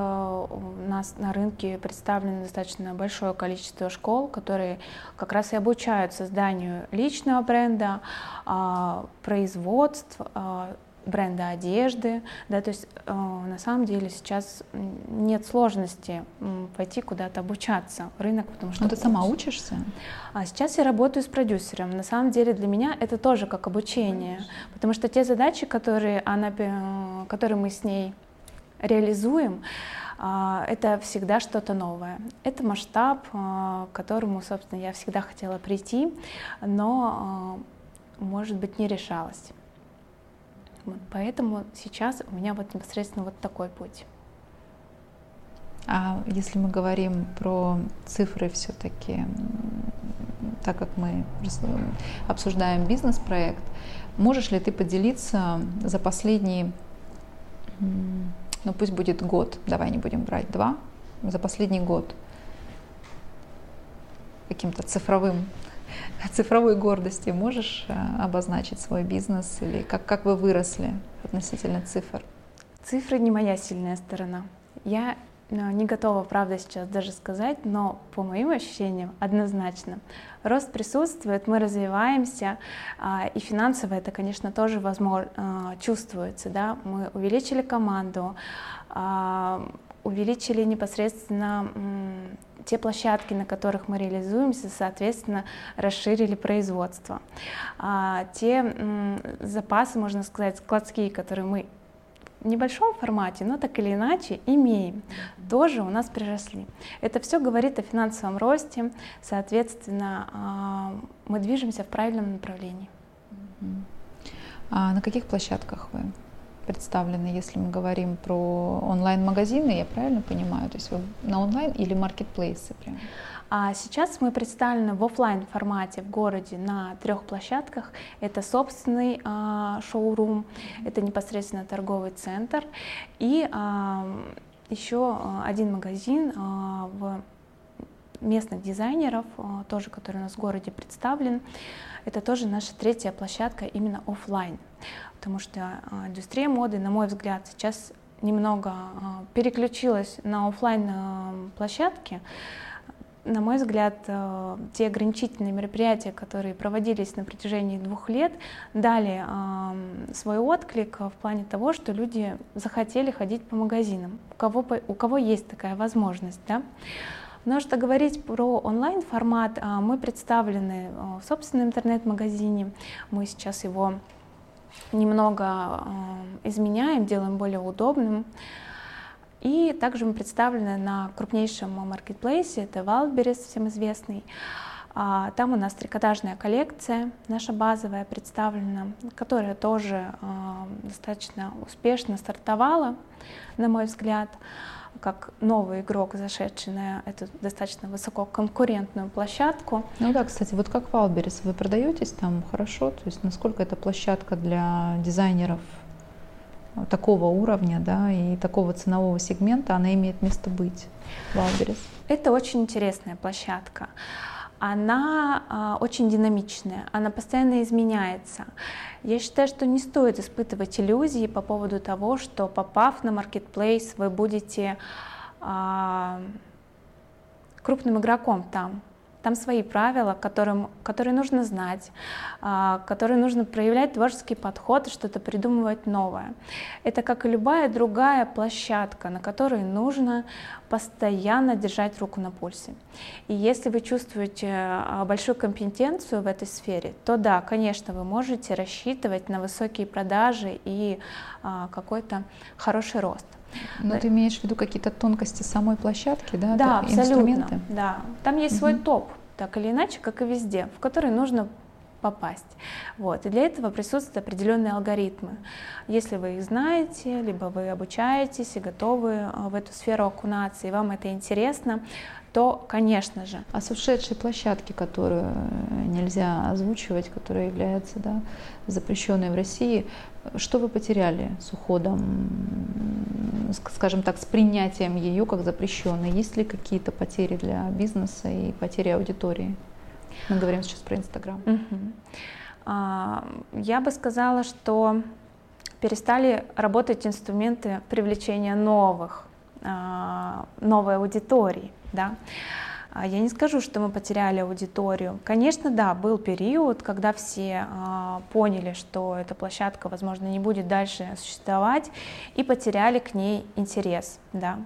у нас на рынке представлено достаточно большое количество школ, которые как раз и обучают созданию личного бренда, а, производств, а, бренда одежды, да, то есть э, на самом деле сейчас нет сложности пойти куда-то обучаться рынок, потому что. Но ты сама учишься? А сейчас я работаю с продюсером. На самом деле для меня это тоже как обучение, Конечно. потому что те задачи, которые она, э, которые мы с ней реализуем, э, это всегда что-то новое. Это масштаб, э, к которому, собственно, я всегда хотела прийти, но, может быть, не решалась. Вот, поэтому сейчас у меня вот непосредственно вот такой путь. А если мы говорим про цифры все-таки, так как мы обсуждаем бизнес-проект, можешь ли ты поделиться за последний, ну пусть будет год, давай не будем брать два, за последний год каким-то цифровым цифровой гордости можешь э, обозначить свой бизнес или как, как вы выросли относительно цифр? Цифры не моя сильная сторона. Я э, не готова, правда, сейчас даже сказать, но по моим ощущениям однозначно. Рост присутствует, мы развиваемся, а, и финансово это, конечно, тоже возможно, э, чувствуется. Да? Мы увеличили команду, а, увеличили непосредственно те площадки, на которых мы реализуемся, соответственно, расширили производство. А, те запасы, можно сказать, складские, которые мы в небольшом формате, но так или иначе имеем, тоже у нас приросли. Это все говорит о финансовом росте, соответственно, а, мы движемся в правильном направлении. А на каких площадках вы представлены, если мы говорим про онлайн-магазины, я правильно понимаю? То есть вы на онлайн или маркетплейсы прям? А сейчас мы представлены в офлайн формате в городе на трех площадках. Это собственный а, шоурум, это непосредственно торговый центр и а, еще один магазин а, в местных дизайнеров, а, тоже который у нас в городе представлен. Это тоже наша третья площадка именно офлайн, потому что а, индустрия моды, на мой взгляд, сейчас немного а, переключилась на офлайн площадки на мой взгляд, те ограничительные мероприятия, которые проводились на протяжении двух лет, дали свой отклик в плане того, что люди захотели ходить по магазинам, у кого, у кого есть такая возможность. Да? Но что говорить про онлайн-формат, а, мы представлены э, в собственном интернет-магазине, мы сейчас его немного э, изменяем, делаем более удобным. И также мы представлены на крупнейшем маркетплейсе, это Wildberries, всем известный. А, там у нас трикотажная коллекция, наша базовая представлена, которая тоже а, достаточно успешно стартовала, на мой взгляд, как новый игрок, зашедший на эту достаточно высококонкурентную площадку. Ну да, кстати, вот как Wildberries, вы продаетесь там хорошо? То есть насколько эта площадка для дизайнеров такого уровня да, и такого ценового сегмента, она имеет место быть, Wildberries? Это очень интересная площадка. Она э, очень динамичная, она постоянно изменяется. Я считаю, что не стоит испытывать иллюзии по поводу того, что попав на маркетплейс, вы будете э, крупным игроком там. Там свои правила, которым, которые нужно знать, а, которые нужно проявлять творческий подход и что-то придумывать новое. Это как и любая другая площадка, на которой нужно постоянно держать руку на пульсе. И если вы чувствуете а, большую компетенцию в этой сфере, то да, конечно, вы можете рассчитывать на высокие продажи и а, какой-то хороший рост. Но да. ты имеешь в виду какие-то тонкости самой площадки, да? Да, абсолютно. Инструменты? Да. Там есть угу. свой топ, так или иначе, как и везде, в который нужно попасть. Вот. И для этого присутствуют определенные алгоритмы. Если вы их знаете, либо вы обучаетесь и готовы э, в эту сферу окунаться, и вам это интересно, то, конечно же. А с ушедшей площадки, которую нельзя озвучивать, которая является да, запрещенной в России, что вы потеряли с уходом, скажем так, с принятием ее как запрещенной? Есть ли какие-то потери для бизнеса и потери аудитории? Мы говорим сейчас про Инстаграм. А, я бы сказала, что перестали работать инструменты привлечения новых, а, новой аудитории да. А я не скажу, что мы потеряли аудиторию. Конечно, да, был период, когда все э, поняли, что эта площадка, возможно, не будет дальше существовать, и потеряли к ней интерес. Да.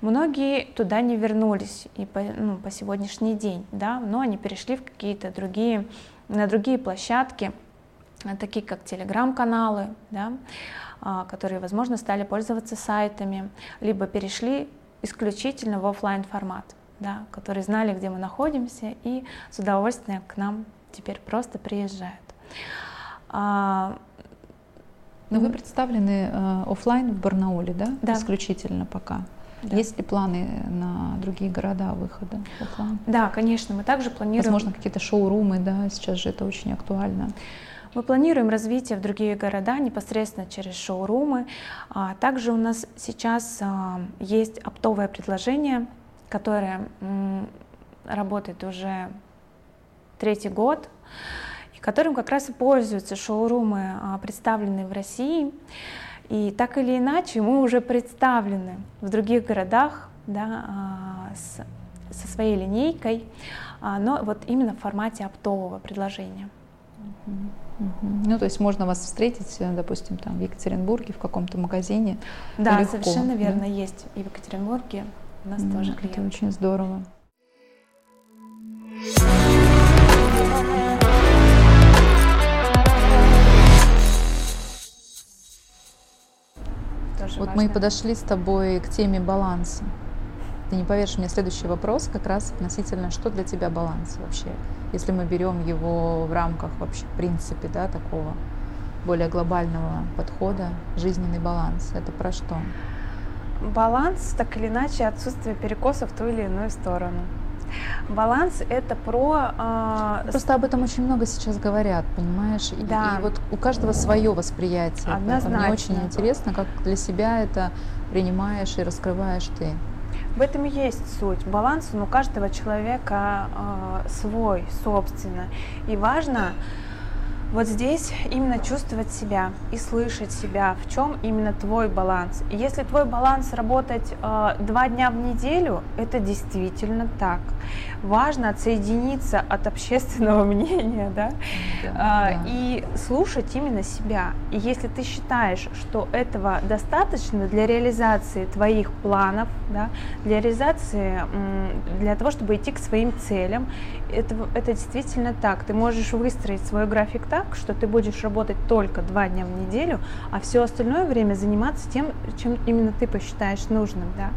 Многие туда не вернулись и по, ну, по сегодняшний день, да, но они перешли в какие-то другие, на другие площадки, такие как телеграм-каналы, да, э, которые, возможно, стали пользоваться сайтами, либо перешли исключительно в офлайн формат, да, которые знали, где мы находимся, и с удовольствием к нам теперь просто приезжают. А, Но вы представлены э, офлайн в Барнауле, да? Да. Исключительно пока. Да. Есть ли планы на другие города выхода офлайн? Да, конечно, мы также планируем. Возможно, какие-то шоурумы, да, сейчас же это очень актуально. Мы планируем развитие в другие города непосредственно через шоурумы. А также у нас сейчас а, есть оптовое предложение, которое работает уже третий год, и которым как раз и пользуются шоурумы, а, представленные в России. И так или иначе мы уже представлены в других городах да, с, со своей линейкой, но вот именно в формате оптового предложения. Ну, то есть можно вас встретить, э, допустим, там в Екатеринбурге в каком-то магазине. Да, легко, совершенно верно, да? есть и в Екатеринбурге у нас тоже клиенты. Это очень здорово. Тоже вот важно. мы и подошли с тобой к теме баланса. Ты не поверишь, мне следующий вопрос как раз относительно, что для тебя баланс вообще, если мы берем его в рамках вообще, в принципе, да, такого более глобального подхода жизненный баланс. Это про что? Баланс, так или иначе, отсутствие перекосов в ту или иную сторону. Баланс это про... Э... Просто об этом очень много сейчас говорят, понимаешь? И, да. и вот у каждого свое восприятие. Однозначно. Мне очень интересно, как для себя это принимаешь и раскрываешь ты. В этом и есть суть. Баланс он у каждого человека э, свой, собственно. И важно вот здесь именно чувствовать себя и слышать себя, в чем именно твой баланс. Если твой баланс работать э, два дня в неделю, это действительно так. Важно отсоединиться от общественного мнения, да, да, э, да. и слушать именно себя. И если ты считаешь, что этого достаточно для реализации твоих планов, да, для реализации, для того, чтобы идти к своим целям, это, это действительно так. Ты можешь выстроить свой график так, так, что ты будешь работать только два дня в неделю, а все остальное время заниматься тем, чем именно ты посчитаешь нужным, да.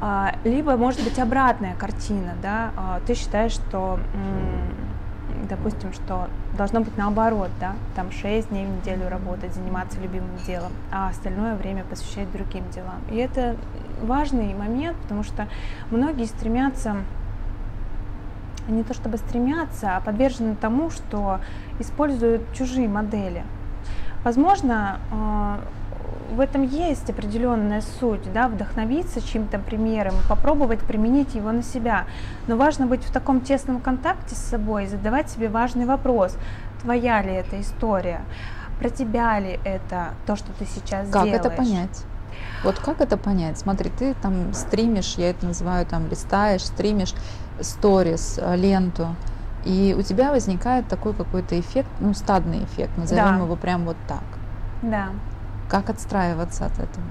А, либо может быть обратная картина, да, а, ты считаешь, что, допустим, что должно быть наоборот, да, там 6 дней в неделю работать, заниматься любимым делом, а остальное время посвящать другим делам. И это важный момент, потому что многие стремятся не то чтобы стремятся, а подвержены тому, что используют чужие модели. Возможно, э, в этом есть определенная суть, да, вдохновиться чьим-то примером, попробовать применить его на себя. Но важно быть в таком тесном контакте с собой и задавать себе важный вопрос, твоя ли это история, про тебя ли это то, что ты сейчас как делаешь. Как это понять? Вот как это понять? Смотри, ты там стримишь, я это называю там листаешь, стримишь сторис, э, ленту, и у тебя возникает такой какой-то эффект, ну, стадный эффект, назовем да. его прям вот так. Да. Как отстраиваться от этого?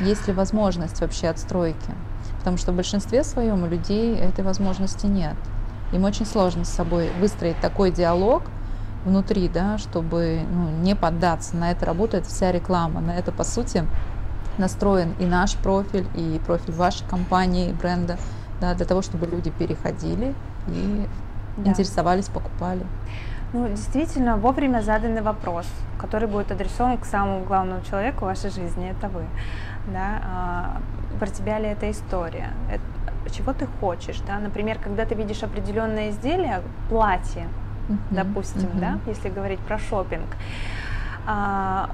Есть ли возможность вообще отстройки? Потому что в большинстве своем у людей этой возможности нет. Им очень сложно с собой выстроить такой диалог внутри, да, чтобы ну, не поддаться. На это работает вся реклама. На это, по сути, настроен и наш профиль, и профиль вашей компании, бренда, да, для того, чтобы люди переходили и да. интересовались, покупали. Ну, действительно, вовремя заданный вопрос, который будет адресован к самому главному человеку в вашей жизни, это вы. Да? А, про тебя ли эта история? Это, чего ты хочешь? Да? Например, когда ты видишь определенное изделие, платье, uh-huh, допустим, uh-huh. да, если говорить про шопинг, а,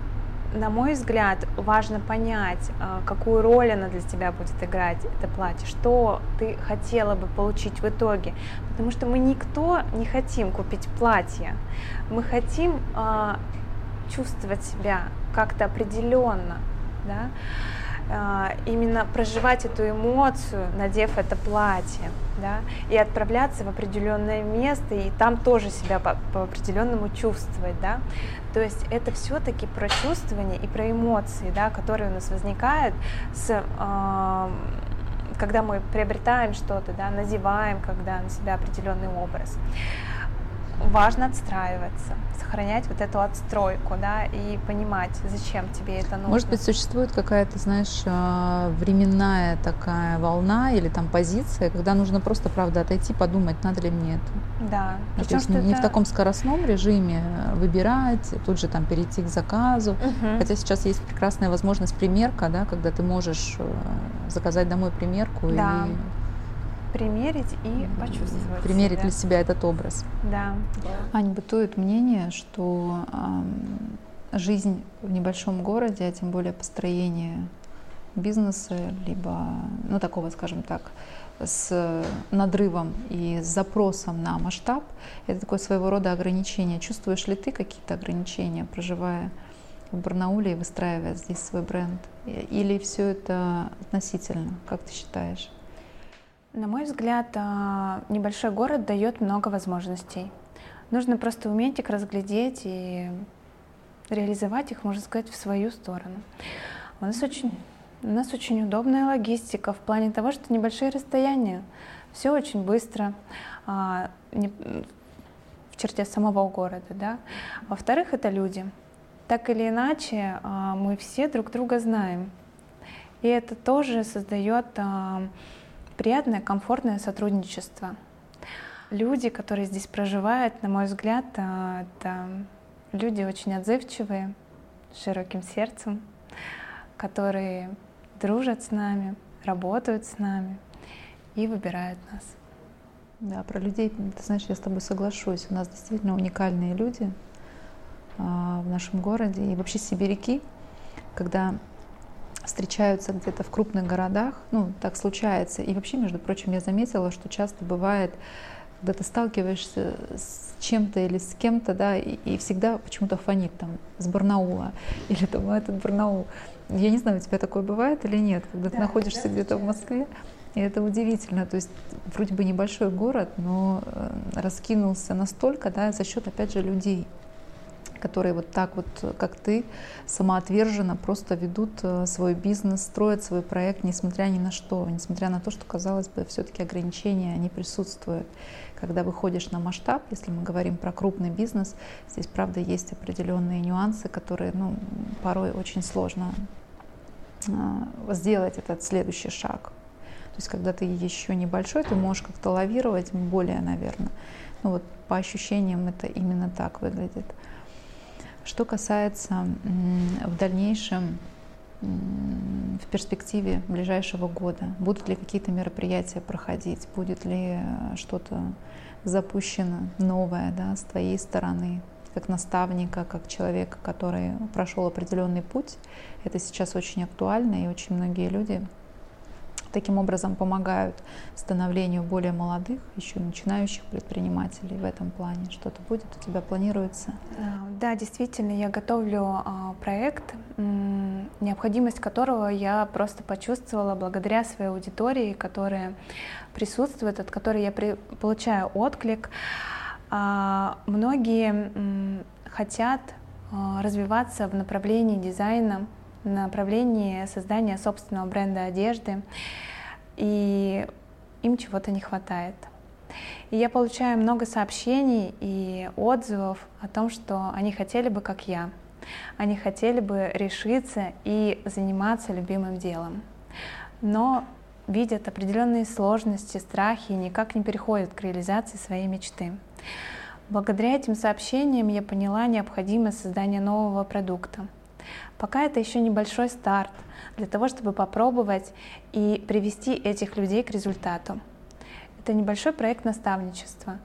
на мой взгляд, важно понять, а, какую роль она для тебя будет играть, это платье, что ты хотела бы получить в итоге. Потому что мы никто не хотим купить платье, мы хотим э, чувствовать себя как-то определенно, да? Э, именно проживать эту эмоцию, надев это платье, да? и отправляться в определенное место, и там тоже себя по, по определенному чувствовать. Да? То есть это все-таки про чувствование и про эмоции, да, которые у нас возникают с э, когда мы приобретаем что-то, да, надеваем, когда на себя определенный образ важно отстраиваться, сохранять вот эту отстройку, да, и понимать, зачем тебе это нужно. Может быть, существует какая-то, знаешь, а, временная такая волна или там позиция, когда нужно просто, правда, отойти, подумать, надо ли мне это. Да. Ну, то есть не это... в таком скоростном режиме выбирать, тут же там перейти к заказу. Угу. Хотя сейчас есть прекрасная возможность примерка, да, когда ты можешь э, заказать домой примерку да. и примерить и почувствовать. Примерить себя. для себя этот образ. Да. Ань, бытует мнение, что э, жизнь в небольшом городе, а тем более построение бизнеса, либо, ну, такого, скажем так, с надрывом и с запросом на масштаб, это такое своего рода ограничение. Чувствуешь ли ты какие-то ограничения, проживая в Барнауле и выстраивая здесь свой бренд? Или все это относительно, как ты считаешь? На мой взгляд, а, небольшой город дает много возможностей. Нужно просто уметь их разглядеть и реализовать их, можно сказать, в свою сторону. У нас очень, у нас очень удобная логистика в плане того, что небольшие расстояния, все очень быстро, а, в черте самого города. Да? Во-вторых, это люди. Так или иначе, а, мы все друг друга знаем. И это тоже создает приятное, комфортное сотрудничество. Люди, которые здесь проживают, на мой взгляд, а, это люди очень отзывчивые, с широким сердцем, которые дружат с нами, работают с нами и выбирают нас. Да, про людей, ты знаешь, я с тобой соглашусь. У нас действительно уникальные люди а, в нашем городе. И вообще сибиряки, когда встречаются где-то в крупных городах, ну, так случается. И вообще, между прочим, я заметила, что часто бывает, когда ты сталкиваешься с чем-то или с кем-то, да, и, и всегда почему-то фонит там с Барнаула или там этот Барнаул. Я не знаю, у тебя такое бывает или нет, когда да, ты находишься где-то в Москве, и это удивительно. То есть вроде бы небольшой город, но э, раскинулся настолько, да, за счет, опять же, людей которые вот так вот, как ты, самоотверженно просто ведут э, свой бизнес, строят свой проект, несмотря ни на что, несмотря на то, что, казалось бы, все-таки ограничения, они присутствуют. Когда выходишь на масштаб, если мы говорим про крупный бизнес, здесь, правда, есть определенные нюансы, которые, ну, порой очень сложно э, сделать этот следующий шаг. То есть, когда ты еще небольшой, ты можешь как-то лавировать более, наверное. Ну вот по ощущениям это именно так выглядит. Что касается в дальнейшем, в перспективе ближайшего года, будут ли какие-то мероприятия проходить, будет ли э, что-то запущено новое да, с твоей стороны, как наставника, как человека, который прошел определенный путь. Это сейчас очень актуально, и очень многие люди таким образом помогают становлению более молодых, еще начинающих предпринимателей в этом плане? Что-то будет у тебя планируется? А, да, действительно, я готовлю а, проект, необходимость которого я просто почувствовала благодаря своей аудитории, которая присутствует, от которой я получаю отклик. А, многие хотят развиваться в направлении дизайна, направлении создания собственного бренда одежды, и им чего-то не хватает. И я получаю много сообщений и отзывов о том, что они хотели бы, как я. Они хотели бы решиться и заниматься любимым делом. Но видят определенные сложности, страхи и никак не переходят к реализации своей мечты. Благодаря этим сообщениям я поняла необходимость создания нового продукта — Пока это еще небольшой старт для того, чтобы попробовать и привести этих людей к результату. Это небольшой проект наставничества,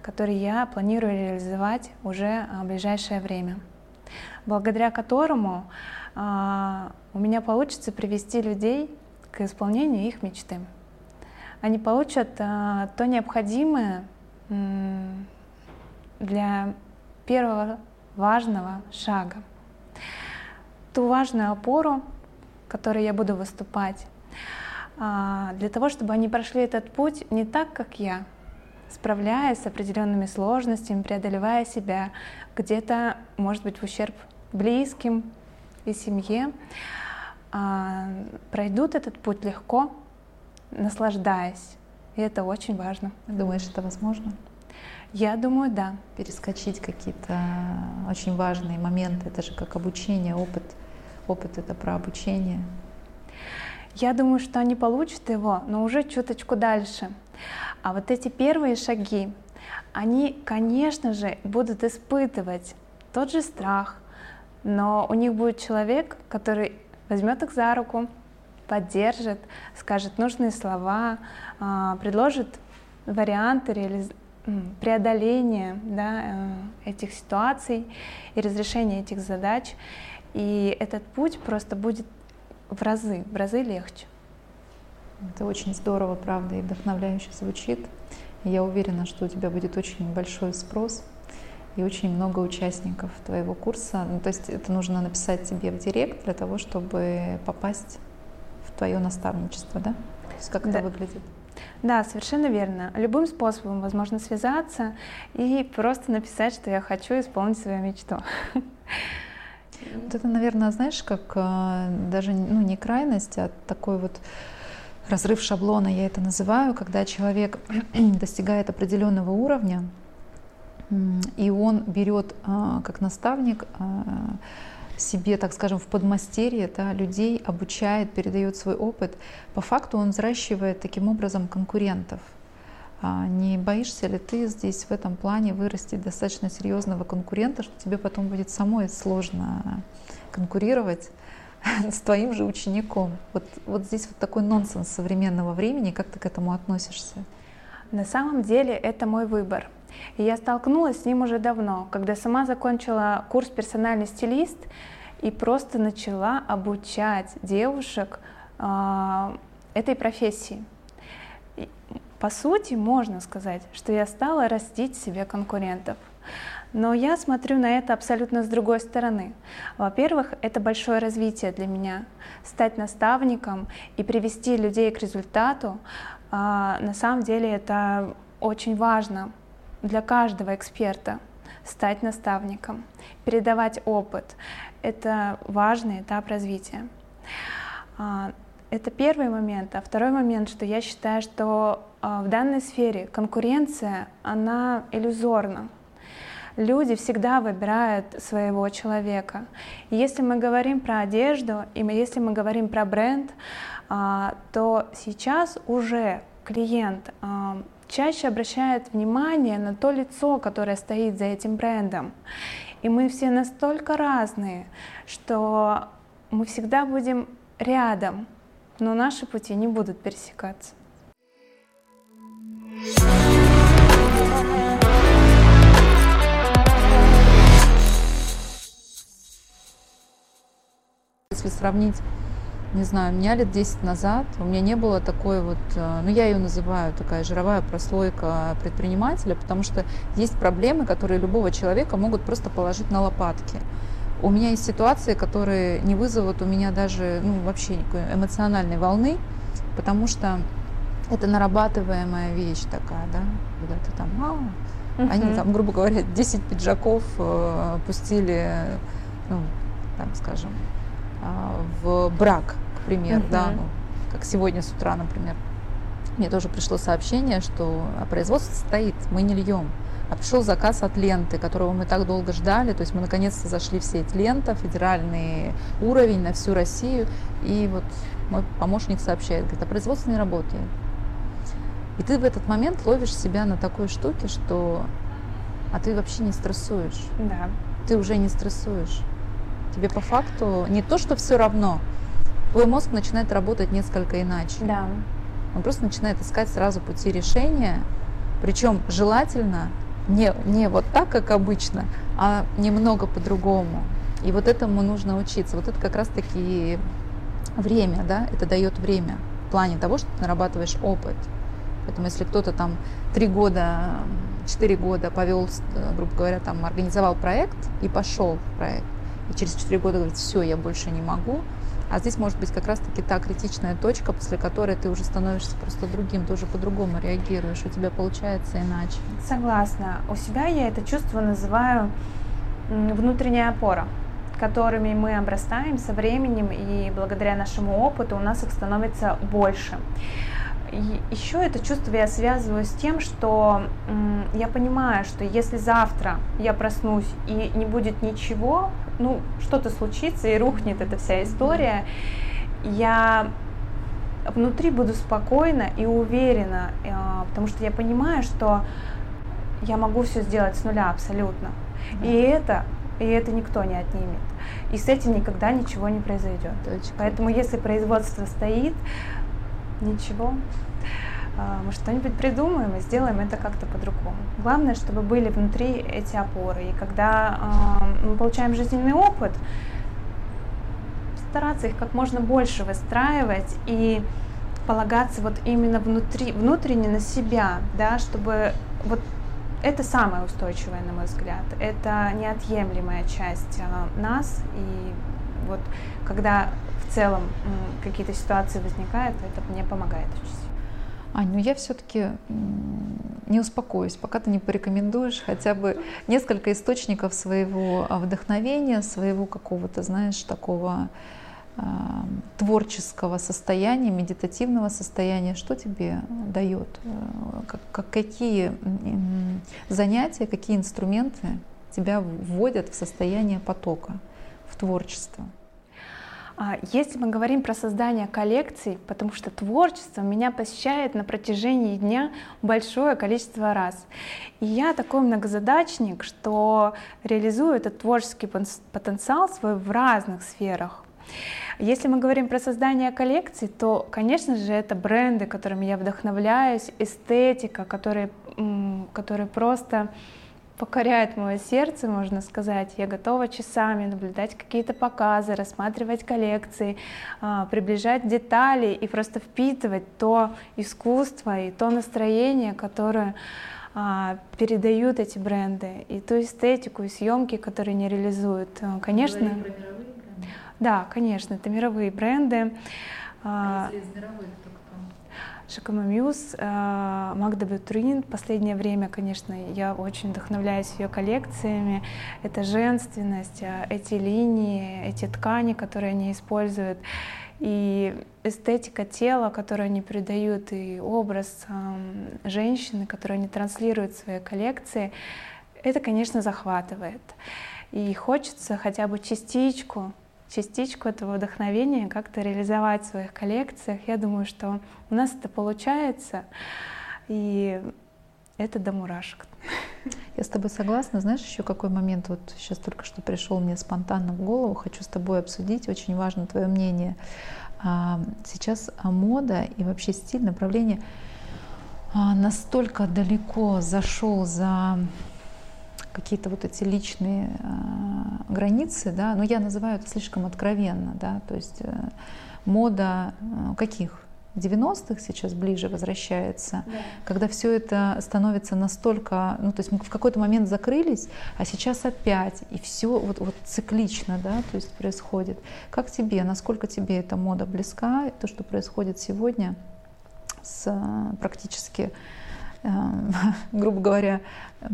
который я планирую реализовать уже а, в ближайшее время, благодаря которому а, у меня получится привести людей к исполнению их мечты. Они получат а, то необходимое для первого важного шага ту важную опору, которой я буду выступать, а, для того, чтобы они прошли этот путь не так, как я, справляясь с определенными сложностями, преодолевая себя, где-то, может быть, в ущерб близким и семье, а, пройдут этот путь легко, наслаждаясь. И это очень важно. Думаешь, это возможно? Я думаю, да. Перескочить какие-то очень важные моменты, это же как обучение, опыт – опыт это про обучение? Я думаю, что они получат его, но уже чуточку дальше. А вот эти первые шаги, они, конечно же, будут испытывать тот же страх, но у них будет человек, который возьмет их за руку, поддержит, скажет нужные слова, а, предложит варианты реализ... преодоления да, э, этих ситуаций и разрешения этих задач. И этот путь просто будет в разы, в разы легче. Это очень здорово, правда, и вдохновляюще звучит. Я уверена, что у тебя будет очень большой спрос и очень много участников твоего курса. Ну, то есть это нужно написать тебе в директ для того, чтобы попасть в твое наставничество, да? То есть как да. это выглядит? Да, совершенно верно. Любым способом возможно связаться и просто написать, что я хочу исполнить свою мечту. Вот это, наверное, знаешь, как а, даже ну, не крайность, а такой вот разрыв шаблона, я это называю, когда человек достигает определенного уровня, и он берет а, как наставник а, себе, так скажем, в подмастерье да, людей, обучает, передает свой опыт. По факту он взращивает таким образом конкурентов. А не боишься ли ты здесь в этом плане вырастить достаточно серьезного конкурента, что тебе потом будет самой сложно конкурировать с твоим же учеником? Вот, вот здесь вот такой нонсенс современного времени, как ты к этому относишься? На самом деле это мой выбор. И я столкнулась с ним уже давно, когда сама закончила курс персональный стилист и просто начала обучать девушек э, этой профессии. По сути, можно сказать, что я стала растить себе конкурентов. Но я смотрю на это абсолютно с другой стороны. Во-первых, это большое развитие для меня. Стать наставником и привести людей к результату, а, на самом деле это очень важно для каждого эксперта стать наставником, передавать опыт. Это важный этап развития. Это первый момент. А второй момент, что я считаю, что а, в данной сфере конкуренция, она иллюзорна люди всегда выбирают своего человека. И если мы говорим про одежду, и если мы говорим про бренд, а, то сейчас уже клиент а, чаще обращает внимание на то лицо, которое стоит за этим брендом. И мы все настолько разные, что мы всегда будем рядом, но наши пути не будут пересекаться. Если сравнить, не знаю, меня лет 10 назад, у меня не было такой вот, э, ну я ее называю такая жировая прослойка предпринимателя, потому что есть проблемы, которые любого человека могут просто положить на лопатки. У меня есть ситуации, которые не вызовут у меня даже, ну вообще никакой эмоциональной волны, потому что это нарабатываемая вещь такая, да, когда ты там, а, они там, грубо говоря, 10 пиджаков э, пустили, ну, там, скажем, а, в брак, к примеру, uh-huh. да, ну, как сегодня с утра, например. Мне тоже пришло сообщение, что производство стоит, мы не льем. А пришел заказ от ленты, которого мы так долго ждали. То есть мы наконец-то зашли в сеть лента, федеральный уровень на всю Россию. И вот мой помощник сообщает, говорит, а производство не работает. И ты в этот момент ловишь себя на такой штуке, что а ты вообще не стрессуешь. Да. Ты уже не стрессуешь. Тебе по факту не то, что все равно, твой мозг начинает работать несколько иначе. Да. Он просто начинает искать сразу пути решения, причем желательно не, не вот так, как обычно, а немного по-другому. И вот этому нужно учиться. Вот это как раз-таки время, да, это дает время в плане того, что ты нарабатываешь опыт. Поэтому если кто-то там три года, четыре года повел, грубо говоря, там организовал проект и пошел в проект, и через 4 года говорит, все, я больше не могу. А здесь может быть как раз-таки та критичная точка, после которой ты уже становишься просто другим, ты уже по-другому реагируешь, у тебя получается иначе. Согласна. У себя я это чувство называю внутренняя опора которыми мы обрастаем со временем, и благодаря нашему опыту у нас их становится больше. И еще это чувство я связываю с тем, что я понимаю, что если завтра я проснусь и не будет ничего, ну, что-то случится и рухнет эта вся история, я внутри буду спокойна и уверена, а, потому что я понимаю, что я могу все сделать с нуля абсолютно. Да. И это и это никто не отнимет. И с этим никогда ничего не произойдет. Точка. Поэтому если производство стоит, ничего, мы что-нибудь придумаем и сделаем это как-то по-другому. Главное, чтобы были внутри эти опоры. И когда а, мы получаем жизненный опыт, стараться их как можно больше выстраивать и полагаться вот именно внутри, внутренне на себя, да, чтобы вот это самое устойчивое, на мой взгляд. Это неотъемлемая часть а, нас. И вот когда в целом какие-то ситуации возникают, это мне помогает очень Ань, ну я все-таки не успокоюсь, пока ты не порекомендуешь хотя бы несколько источников своего а, вдохновения, своего какого-то, знаешь, такого э, творческого состояния, медитативного состояния. Что тебе дает? Э, как, как, какие занятия, какие инструменты тебя вводят в состояние потока, в творчество? А, если мы говорим про создание коллекций, потому что творчество меня посещает на протяжении дня большое количество раз. И я такой многозадачник, что реализую этот творческий потенциал свой в разных сферах. Если мы говорим про создание коллекций, то, конечно же, это бренды, которыми я вдохновляюсь, эстетика, которые, которые просто покоряет мое сердце, можно сказать. Я готова часами наблюдать какие-то показы, рассматривать коллекции, а, приближать детали и просто впитывать то искусство и то настроение, которое а, передают эти бренды, и ту эстетику, и съемки, которые они реализуют. А, конечно. Да, конечно, это мировые бренды. А если из мировых, то Шакама Мьюз, э, Магда Бютрин. Последнее время, конечно, я очень вдохновляюсь ее коллекциями. Это женственность, э, эти линии, эти ткани, которые они используют, и эстетика тела, которую они придают, и образ эм, женщины, которую они транслируют в своей коллекции, это, конечно, захватывает. И хочется хотя бы частичку частичку этого вдохновения как-то реализовать в своих коллекциях. Я думаю, что у нас это получается, и это до мурашек. Я с тобой согласна. Знаешь, еще какой момент вот сейчас только что пришел мне спонтанно в голову, хочу с тобой обсудить. Очень важно твое мнение. А, сейчас мода и вообще стиль, направление а, настолько далеко зашел за какие-то вот эти личные э, границы, да, но я называю это слишком откровенно, да, то есть э, мода э, каких? 90-х сейчас ближе возвращается, да. когда все это становится настолько, ну то есть мы в какой-то момент закрылись, а сейчас опять, и все вот, вот циклично, да, то есть происходит. Как тебе, насколько тебе эта мода близка, то, что происходит сегодня с э, практически, э, грубо говоря, э,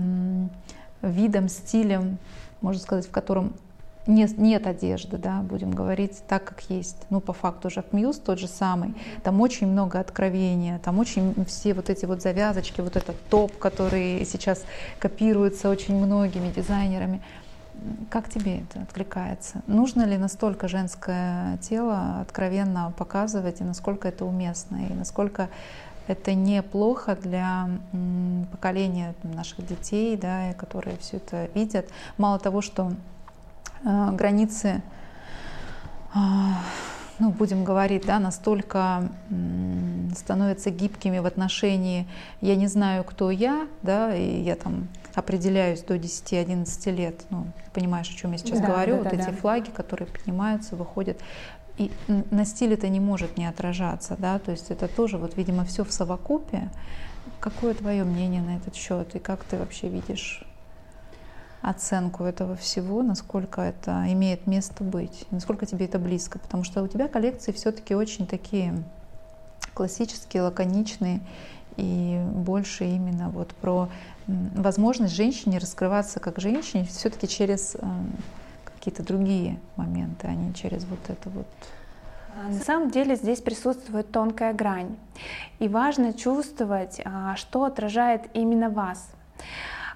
видом, стилем, можно сказать, в котором нет, нет одежды, да, будем говорить так, как есть. Ну, по факту Жак Мьюз тот же самый. Там очень много откровения, там очень все вот эти вот завязочки, вот этот топ, который сейчас копируется очень многими дизайнерами. Как тебе это откликается? Нужно ли настолько женское тело откровенно показывать, и насколько это уместно, и насколько это неплохо для поколения наших детей, да, которые все это видят. Мало того, что э, границы, э, ну, будем говорить, да, настолько становятся гибкими в отношении «я не знаю, кто я», да, и я там определяюсь до 10-11 лет, ну, понимаешь, о чем я сейчас да, говорю, да, вот да, эти да. флаги, которые поднимаются, выходят, и на стиле это не может не отражаться, да, то есть это тоже вот, видимо, все в совокупе. Какое твое мнение на этот счет и как ты вообще видишь оценку этого всего, насколько это имеет место быть, насколько тебе это близко, потому что у тебя коллекции все-таки очень такие классические, лаконичные и больше именно вот про возможность женщине раскрываться как женщине все-таки через эм, какие-то другие моменты, а не через вот это вот. А, на самом деле здесь присутствует тонкая грань. И важно чувствовать, а, что отражает именно вас.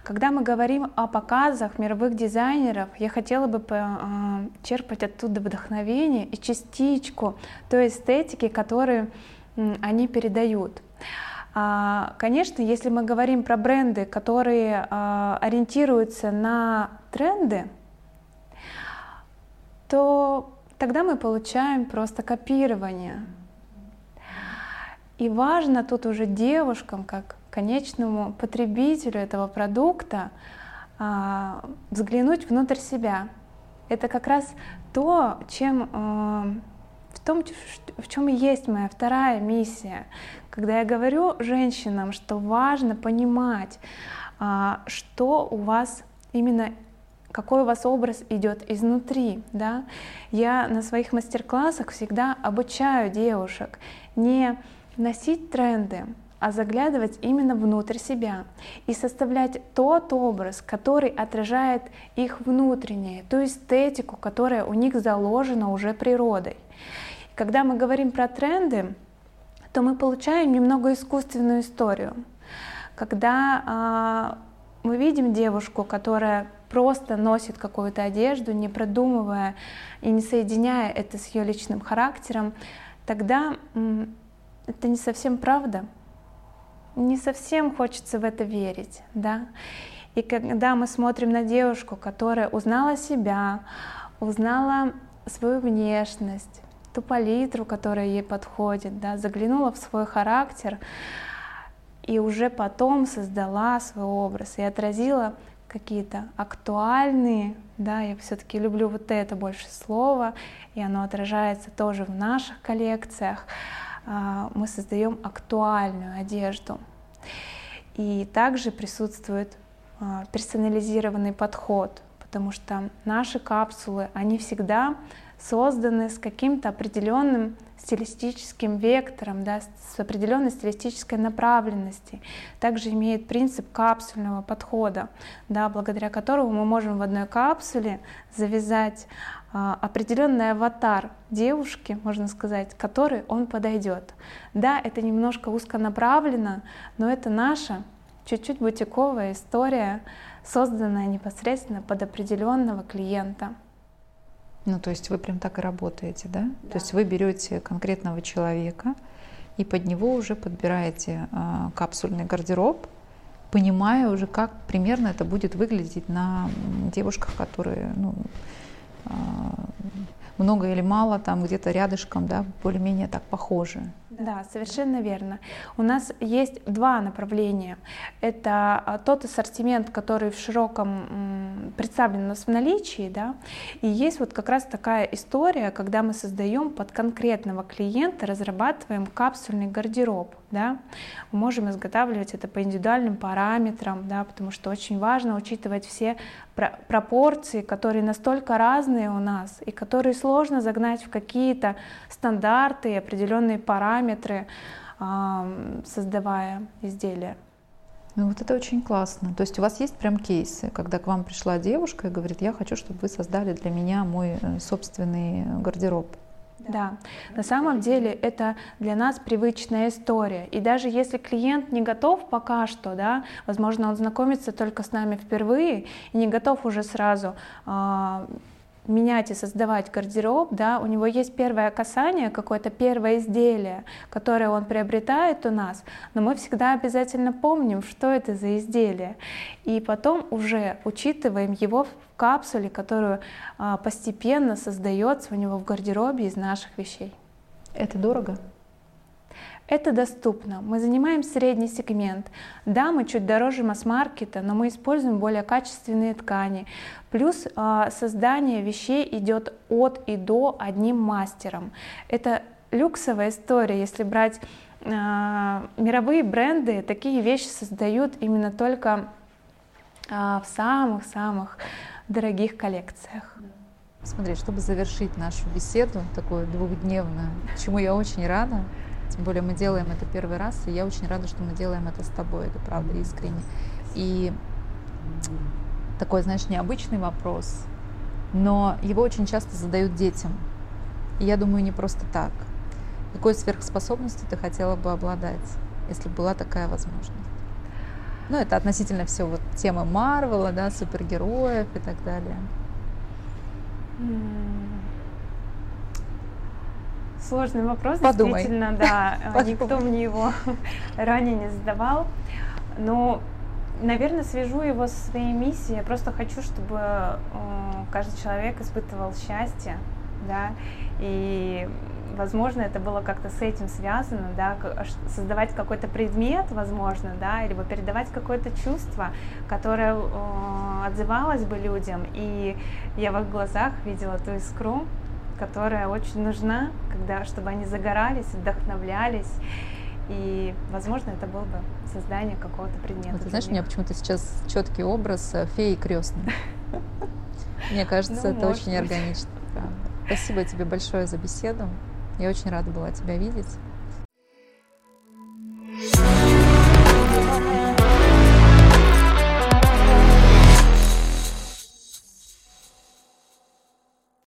Когда мы говорим о показах мировых дизайнеров, я хотела бы а, черпать оттуда вдохновение и частичку той эстетики, которую они передают. Конечно, если мы говорим про бренды, которые ориентируются на тренды, то тогда мы получаем просто копирование. И важно тут уже девушкам, как конечному потребителю этого продукта, а, взглянуть внутрь себя. Это как раз то, чем а, в том, в чем и есть моя вторая миссия. Когда я говорю женщинам, что важно понимать, а, что у вас именно какой у вас образ идет изнутри. Да? Я на своих мастер-классах всегда обучаю девушек не носить тренды, а заглядывать именно внутрь себя и составлять тот образ, который отражает их внутреннее, ту эстетику, которая у них заложена уже природой. Когда мы говорим про тренды, то мы получаем немного искусственную историю. Когда э, мы видим девушку, которая просто носит какую-то одежду, не продумывая и не соединяя это с ее личным характером, тогда это не совсем правда. Не совсем хочется в это верить, да. И когда мы смотрим на девушку, которая узнала себя, узнала свою внешность, ту палитру, которая ей подходит, да, заглянула в свой характер и уже потом создала свой образ и отразила какие-то актуальные, да, я все-таки люблю вот это больше слово, и оно отражается тоже в наших коллекциях. А, мы создаем актуальную одежду. И также присутствует а, персонализированный подход, потому что наши капсулы, они всегда созданы с каким-то определенным стилистическим вектором, да, с определенной стилистической направленностью. Также имеет принцип капсульного подхода, да, благодаря которому мы можем в одной капсуле завязать а, определенный аватар девушки, можно сказать, который он подойдет. Да, это немножко узконаправленно, но это наша чуть-чуть бутиковая история, созданная непосредственно под определенного клиента. Ну, то есть вы прям так и работаете, да? да. То есть вы берете конкретного человека и под него уже подбираете э, капсульный гардероб, понимая уже, как примерно это будет выглядеть на девушках, которые, ну, э, много или мало там где-то рядышком, да, более-менее так похожи. Да, совершенно верно. У нас есть два направления. Это а, тот ассортимент, который в широком представлен у нас в наличии, да, и есть вот как раз такая история, когда мы создаем под конкретного клиента, разрабатываем капсульный гардероб, да. Мы можем изготавливать это по индивидуальным параметрам, да, потому что очень важно учитывать все пропорции, которые настолько разные у нас и которые сложно загнать в какие-то стандарты и определенные параметры параметры, создавая изделия. Ну вот это очень классно. То есть у вас есть прям кейсы, когда к вам пришла девушка и говорит, я хочу, чтобы вы создали для меня мой э, собственный гардероб. Да, на самом деле это для нас привычная история. И даже если клиент не готов пока что, да, возможно, он знакомится только с нами впервые и не готов уже сразу а, менять и создавать гардероб, да, у него есть первое касание, какое-то первое изделие, которое он приобретает у нас, но мы всегда обязательно помним, что это за изделие, и потом уже учитываем его в капсуле, которую а, постепенно создается у него в гардеробе из наших вещей. Это дорого? Это доступно. Мы занимаем средний сегмент. Да, мы чуть дороже масс-маркета, но мы используем более качественные ткани. Плюс э, создание вещей идет от и до одним мастером. Это люксовая история, если брать э, мировые бренды, такие вещи создают именно только э, в самых-самых дорогих коллекциях. Смотри, чтобы завершить нашу беседу, такую двухдневную, чему я очень рада, тем более мы делаем это первый раз, и я очень рада, что мы делаем это с тобой, это правда искренне. И такой, знаешь, необычный вопрос, но его очень часто задают детям. И я думаю, не просто так. Какой сверхспособностью ты хотела бы обладать, если была такая возможность? Ну, это относительно все вот темы Марвела, да, супергероев и так далее. Сложный вопрос, Подумай. действительно, да. Подумай. Никто мне его ранее не задавал. Но, наверное, свяжу его со своей миссией. Я просто хочу, чтобы э, каждый человек испытывал счастье, да, и возможно, это было как-то с этим связано, да, создавать какой-то предмет, возможно, да, либо передавать какое-то чувство, которое э, отзывалось бы людям, и я в их глазах видела ту искру, которая очень нужна, когда, чтобы они загорались, вдохновлялись. И, возможно, это было бы создание какого-то предмета. Вот, ты знаешь, у меня почему-то сейчас четкий образ э, феи крестной. Мне кажется, ну, это очень органично. Спасибо тебе большое за беседу. Я очень рада была тебя видеть.